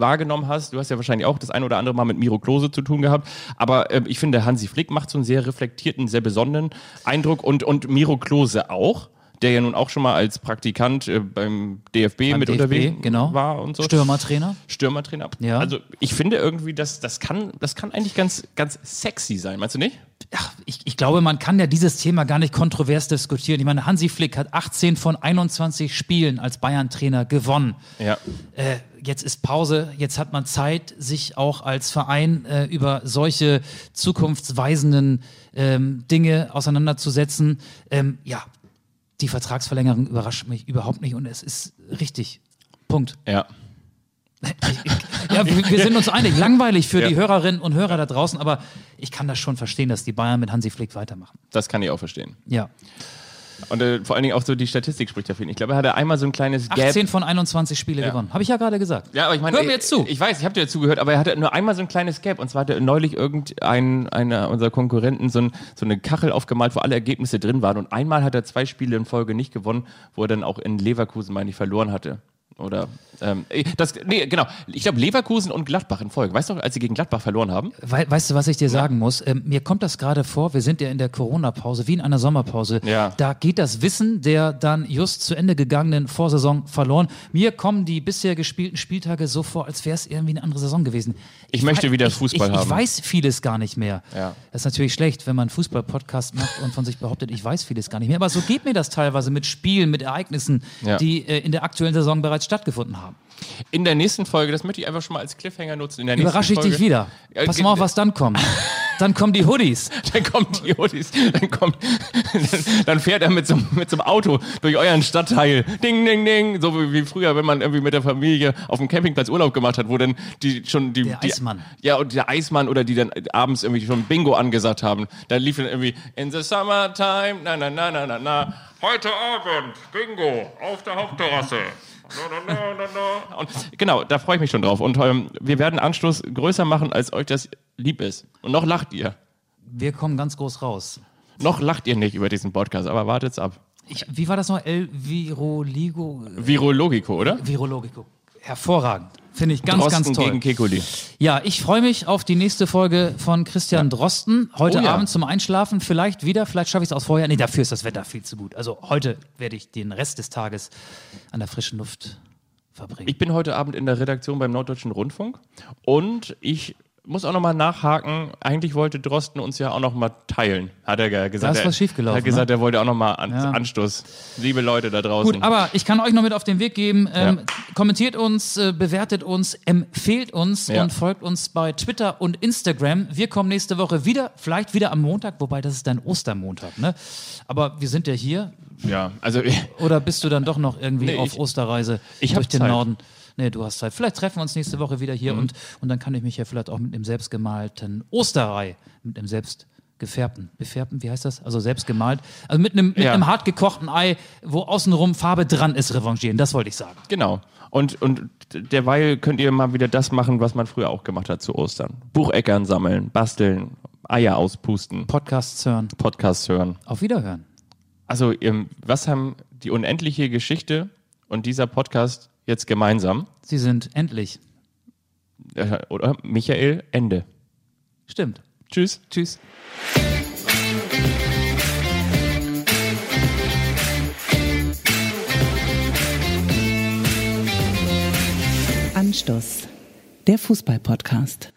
[SPEAKER 3] wahrgenommen hast. Du hast ja wahrscheinlich auch das ein oder andere Mal mit Miro Klose zu tun gehabt. Aber äh, ich finde, Hansi Flick macht so einen sehr reflektierten, sehr besonderen Eindruck und, und Miro Klose auch. Der ja nun auch schon mal als Praktikant äh, beim DFB
[SPEAKER 2] Beim
[SPEAKER 3] mit
[SPEAKER 2] DFB,
[SPEAKER 3] unterwegs
[SPEAKER 2] genau.
[SPEAKER 3] war und so.
[SPEAKER 2] Stürmertrainer.
[SPEAKER 3] Stürmertrainer.
[SPEAKER 2] Ja.
[SPEAKER 3] Also ich finde irgendwie, das, das, kann, das kann eigentlich ganz, ganz sexy sein, meinst du nicht?
[SPEAKER 2] Ach, ich, ich glaube, man kann ja dieses Thema gar nicht kontrovers diskutieren. Ich meine, Hansi Flick hat 18 von 21 Spielen als Bayern-Trainer gewonnen.
[SPEAKER 3] Ja.
[SPEAKER 2] Äh, jetzt ist Pause, jetzt hat man Zeit, sich auch als Verein äh, über solche zukunftsweisenden ähm, Dinge auseinanderzusetzen. Ähm, ja, die Vertragsverlängerung überrascht mich überhaupt nicht und es ist richtig. Punkt.
[SPEAKER 3] Ja. [laughs]
[SPEAKER 2] Ja, wir, sind uns einig. Langweilig für
[SPEAKER 3] Ja.
[SPEAKER 2] die Hörerinnen und Hörer da draußen, aber ich kann das schon verstehen, dass die Bayern mit Hansi Flick weitermachen.
[SPEAKER 3] Das kann ich auch verstehen.
[SPEAKER 2] Ja.
[SPEAKER 3] Und äh, vor allen Dingen auch so die Statistik spricht dafür. Ich glaube, er hatte einmal so ein kleines Gap.
[SPEAKER 2] 18 von 21 Spiele
[SPEAKER 3] Ja.
[SPEAKER 2] gewonnen. Habe ich ja gerade gesagt.
[SPEAKER 3] Ja, aber ich meine,
[SPEAKER 2] Hör mir
[SPEAKER 3] äh,
[SPEAKER 2] jetzt zu.
[SPEAKER 3] Ich weiß, ich habe dir zugehört, aber er hatte nur einmal so ein kleines Gap. Und zwar hatte neulich irgendein einer unserer Konkurrenten so, ein, so eine Kachel aufgemalt, wo alle Ergebnisse drin waren. Und einmal hat er zwei Spiele in Folge nicht gewonnen, wo er dann auch in Leverkusen, meine ich, verloren hatte. Oder ähm, das, nee, genau. Ich glaube Leverkusen und Gladbach in Folge. Weißt du, als sie gegen Gladbach verloren haben?
[SPEAKER 2] We weißt du, was ich dir sagen muss? Ähm, mir kommt das gerade vor, wir sind ja in der Corona-Pause, wie in einer Sommerpause.
[SPEAKER 3] Ja.
[SPEAKER 2] Da geht das Wissen der dann just zu Ende gegangenen Vorsaison verloren. Mir kommen die bisher gespielten Spieltage so vor, als wäre es irgendwie eine andere Saison gewesen.
[SPEAKER 3] Ich möchte
[SPEAKER 2] wei-
[SPEAKER 3] wieder
[SPEAKER 2] ich,
[SPEAKER 3] Fußball
[SPEAKER 2] ich, Ich
[SPEAKER 3] haben.
[SPEAKER 2] weiß vieles gar nicht mehr.
[SPEAKER 3] Ja.
[SPEAKER 2] Das ist natürlich schlecht, wenn man Fußball-Podcast macht und von sich behauptet, ich weiß vieles gar nicht mehr. Aber so geht mir das teilweise mit Spielen, mit Ereignissen,
[SPEAKER 3] Ja.
[SPEAKER 2] die äh, in der aktuellen Saison bereits stattgefunden haben.
[SPEAKER 3] In der nächsten Folge, das möchte ich einfach schon mal als Cliffhanger nutzen. In der
[SPEAKER 2] Überrasche ich
[SPEAKER 3] Folge,
[SPEAKER 2] dich wieder. Pass mal auf, was dann kommt. [laughs] Dann kommen die Hoodies.
[SPEAKER 3] Dann kommt die Odis, dann kommt, dann fährt er mit so, mit so einem Auto durch euren Stadtteil. Ding, ding, ding. So wie, wie früher, wenn man irgendwie mit der Familie auf dem Campingplatz Urlaub gemacht hat, wo dann die schon die.
[SPEAKER 2] Der
[SPEAKER 3] die,
[SPEAKER 2] Eismann.
[SPEAKER 3] Ja, und der Eismann oder die dann abends irgendwie schon Bingo angesagt haben. Da lief dann irgendwie In the summertime, na, na, na, na, na, na. Heute Abend, Bingo, auf der Hauptterrasse. Na, na, na, na, na. Und genau, da freue ich mich schon drauf. Und ähm, wir werden Anstoß größer machen, als euch das lieb ist. Und noch lacht ihr.
[SPEAKER 2] Wir kommen ganz groß raus.
[SPEAKER 3] Noch lacht ihr nicht über diesen Podcast, aber wartet's ab.
[SPEAKER 2] Ich, wie war das noch? El Viroligo?
[SPEAKER 3] Virologico, oder?
[SPEAKER 2] Virologico. Hervorragend. Finde ich ganz,
[SPEAKER 3] Drosten
[SPEAKER 2] ganz toll.
[SPEAKER 3] gegen Kekuli.
[SPEAKER 2] Ja, ich freue mich auf die nächste Folge von Christian Drosten. Heute
[SPEAKER 3] Oh ja.
[SPEAKER 2] Abend zum Einschlafen. Vielleicht wieder, vielleicht schaffe ich es auch vorher. Nee, dafür ist das Wetter viel zu gut. Also heute werde ich den Rest des Tages an der frischen Luft verbringen.
[SPEAKER 3] Ich bin heute Abend in der Redaktion beim Norddeutschen Rundfunk und ich muss auch nochmal nachhaken. Eigentlich wollte Drosten uns ja auch nochmal teilen, hat er ge- gesagt.
[SPEAKER 2] Da ist was schiefgelaufen,
[SPEAKER 3] Er hat gesagt,
[SPEAKER 2] ne?
[SPEAKER 3] er wollte auch nochmal an,
[SPEAKER 2] Ja.
[SPEAKER 3] Anstoß. Liebe Leute da draußen.
[SPEAKER 2] Gut, aber ich kann euch noch mit auf den Weg geben. Ähm,
[SPEAKER 3] Ja.
[SPEAKER 2] Kommentiert uns, äh, bewertet uns, empfehlt uns
[SPEAKER 3] Ja.
[SPEAKER 2] und folgt uns bei Twitter und Instagram. Wir kommen nächste Woche wieder, vielleicht wieder am Montag, wobei das ist dann Ostermontag, ne? Aber wir sind ja hier.
[SPEAKER 3] ja, also
[SPEAKER 2] Oder bist du dann doch noch irgendwie
[SPEAKER 3] Nee,
[SPEAKER 2] auf
[SPEAKER 3] ich-
[SPEAKER 2] Osterreise
[SPEAKER 3] ich
[SPEAKER 2] durch den
[SPEAKER 3] Zeit.
[SPEAKER 2] Norden? Nee, du hast Zeit. Vielleicht treffen wir uns nächste Woche wieder
[SPEAKER 3] Mhm.
[SPEAKER 2] hier und, und dann kann ich mich ja vielleicht auch mit dem selbstgemalten Osterei, mit dem selbst gefärbten, befärbten, wie heißt das? Also selbst gemalt. Also mit einem, mit
[SPEAKER 3] Ja.
[SPEAKER 2] einem hart gekochten Ei, wo außenrum Farbe dran ist, revanchieren. Das wollte ich sagen.
[SPEAKER 3] genau. Und, und derweil könnt ihr mal wieder das machen, was man früher auch gemacht hat zu Ostern. Bucheckern sammeln, basteln, Eier auspusten,
[SPEAKER 2] Podcasts hören.
[SPEAKER 3] Podcasts hören.
[SPEAKER 2] Auf Wiederhören.
[SPEAKER 3] Also, ähm, was haben die unendliche Geschichte und dieser Podcast jetzt gemeinsam?
[SPEAKER 2] Sie sind endlich.
[SPEAKER 3] Äh, oder Michael, Ende.
[SPEAKER 2] Stimmt.
[SPEAKER 3] Tschüss.
[SPEAKER 2] Tschüss.
[SPEAKER 1] Anstoß. Der Fußball-Podcast.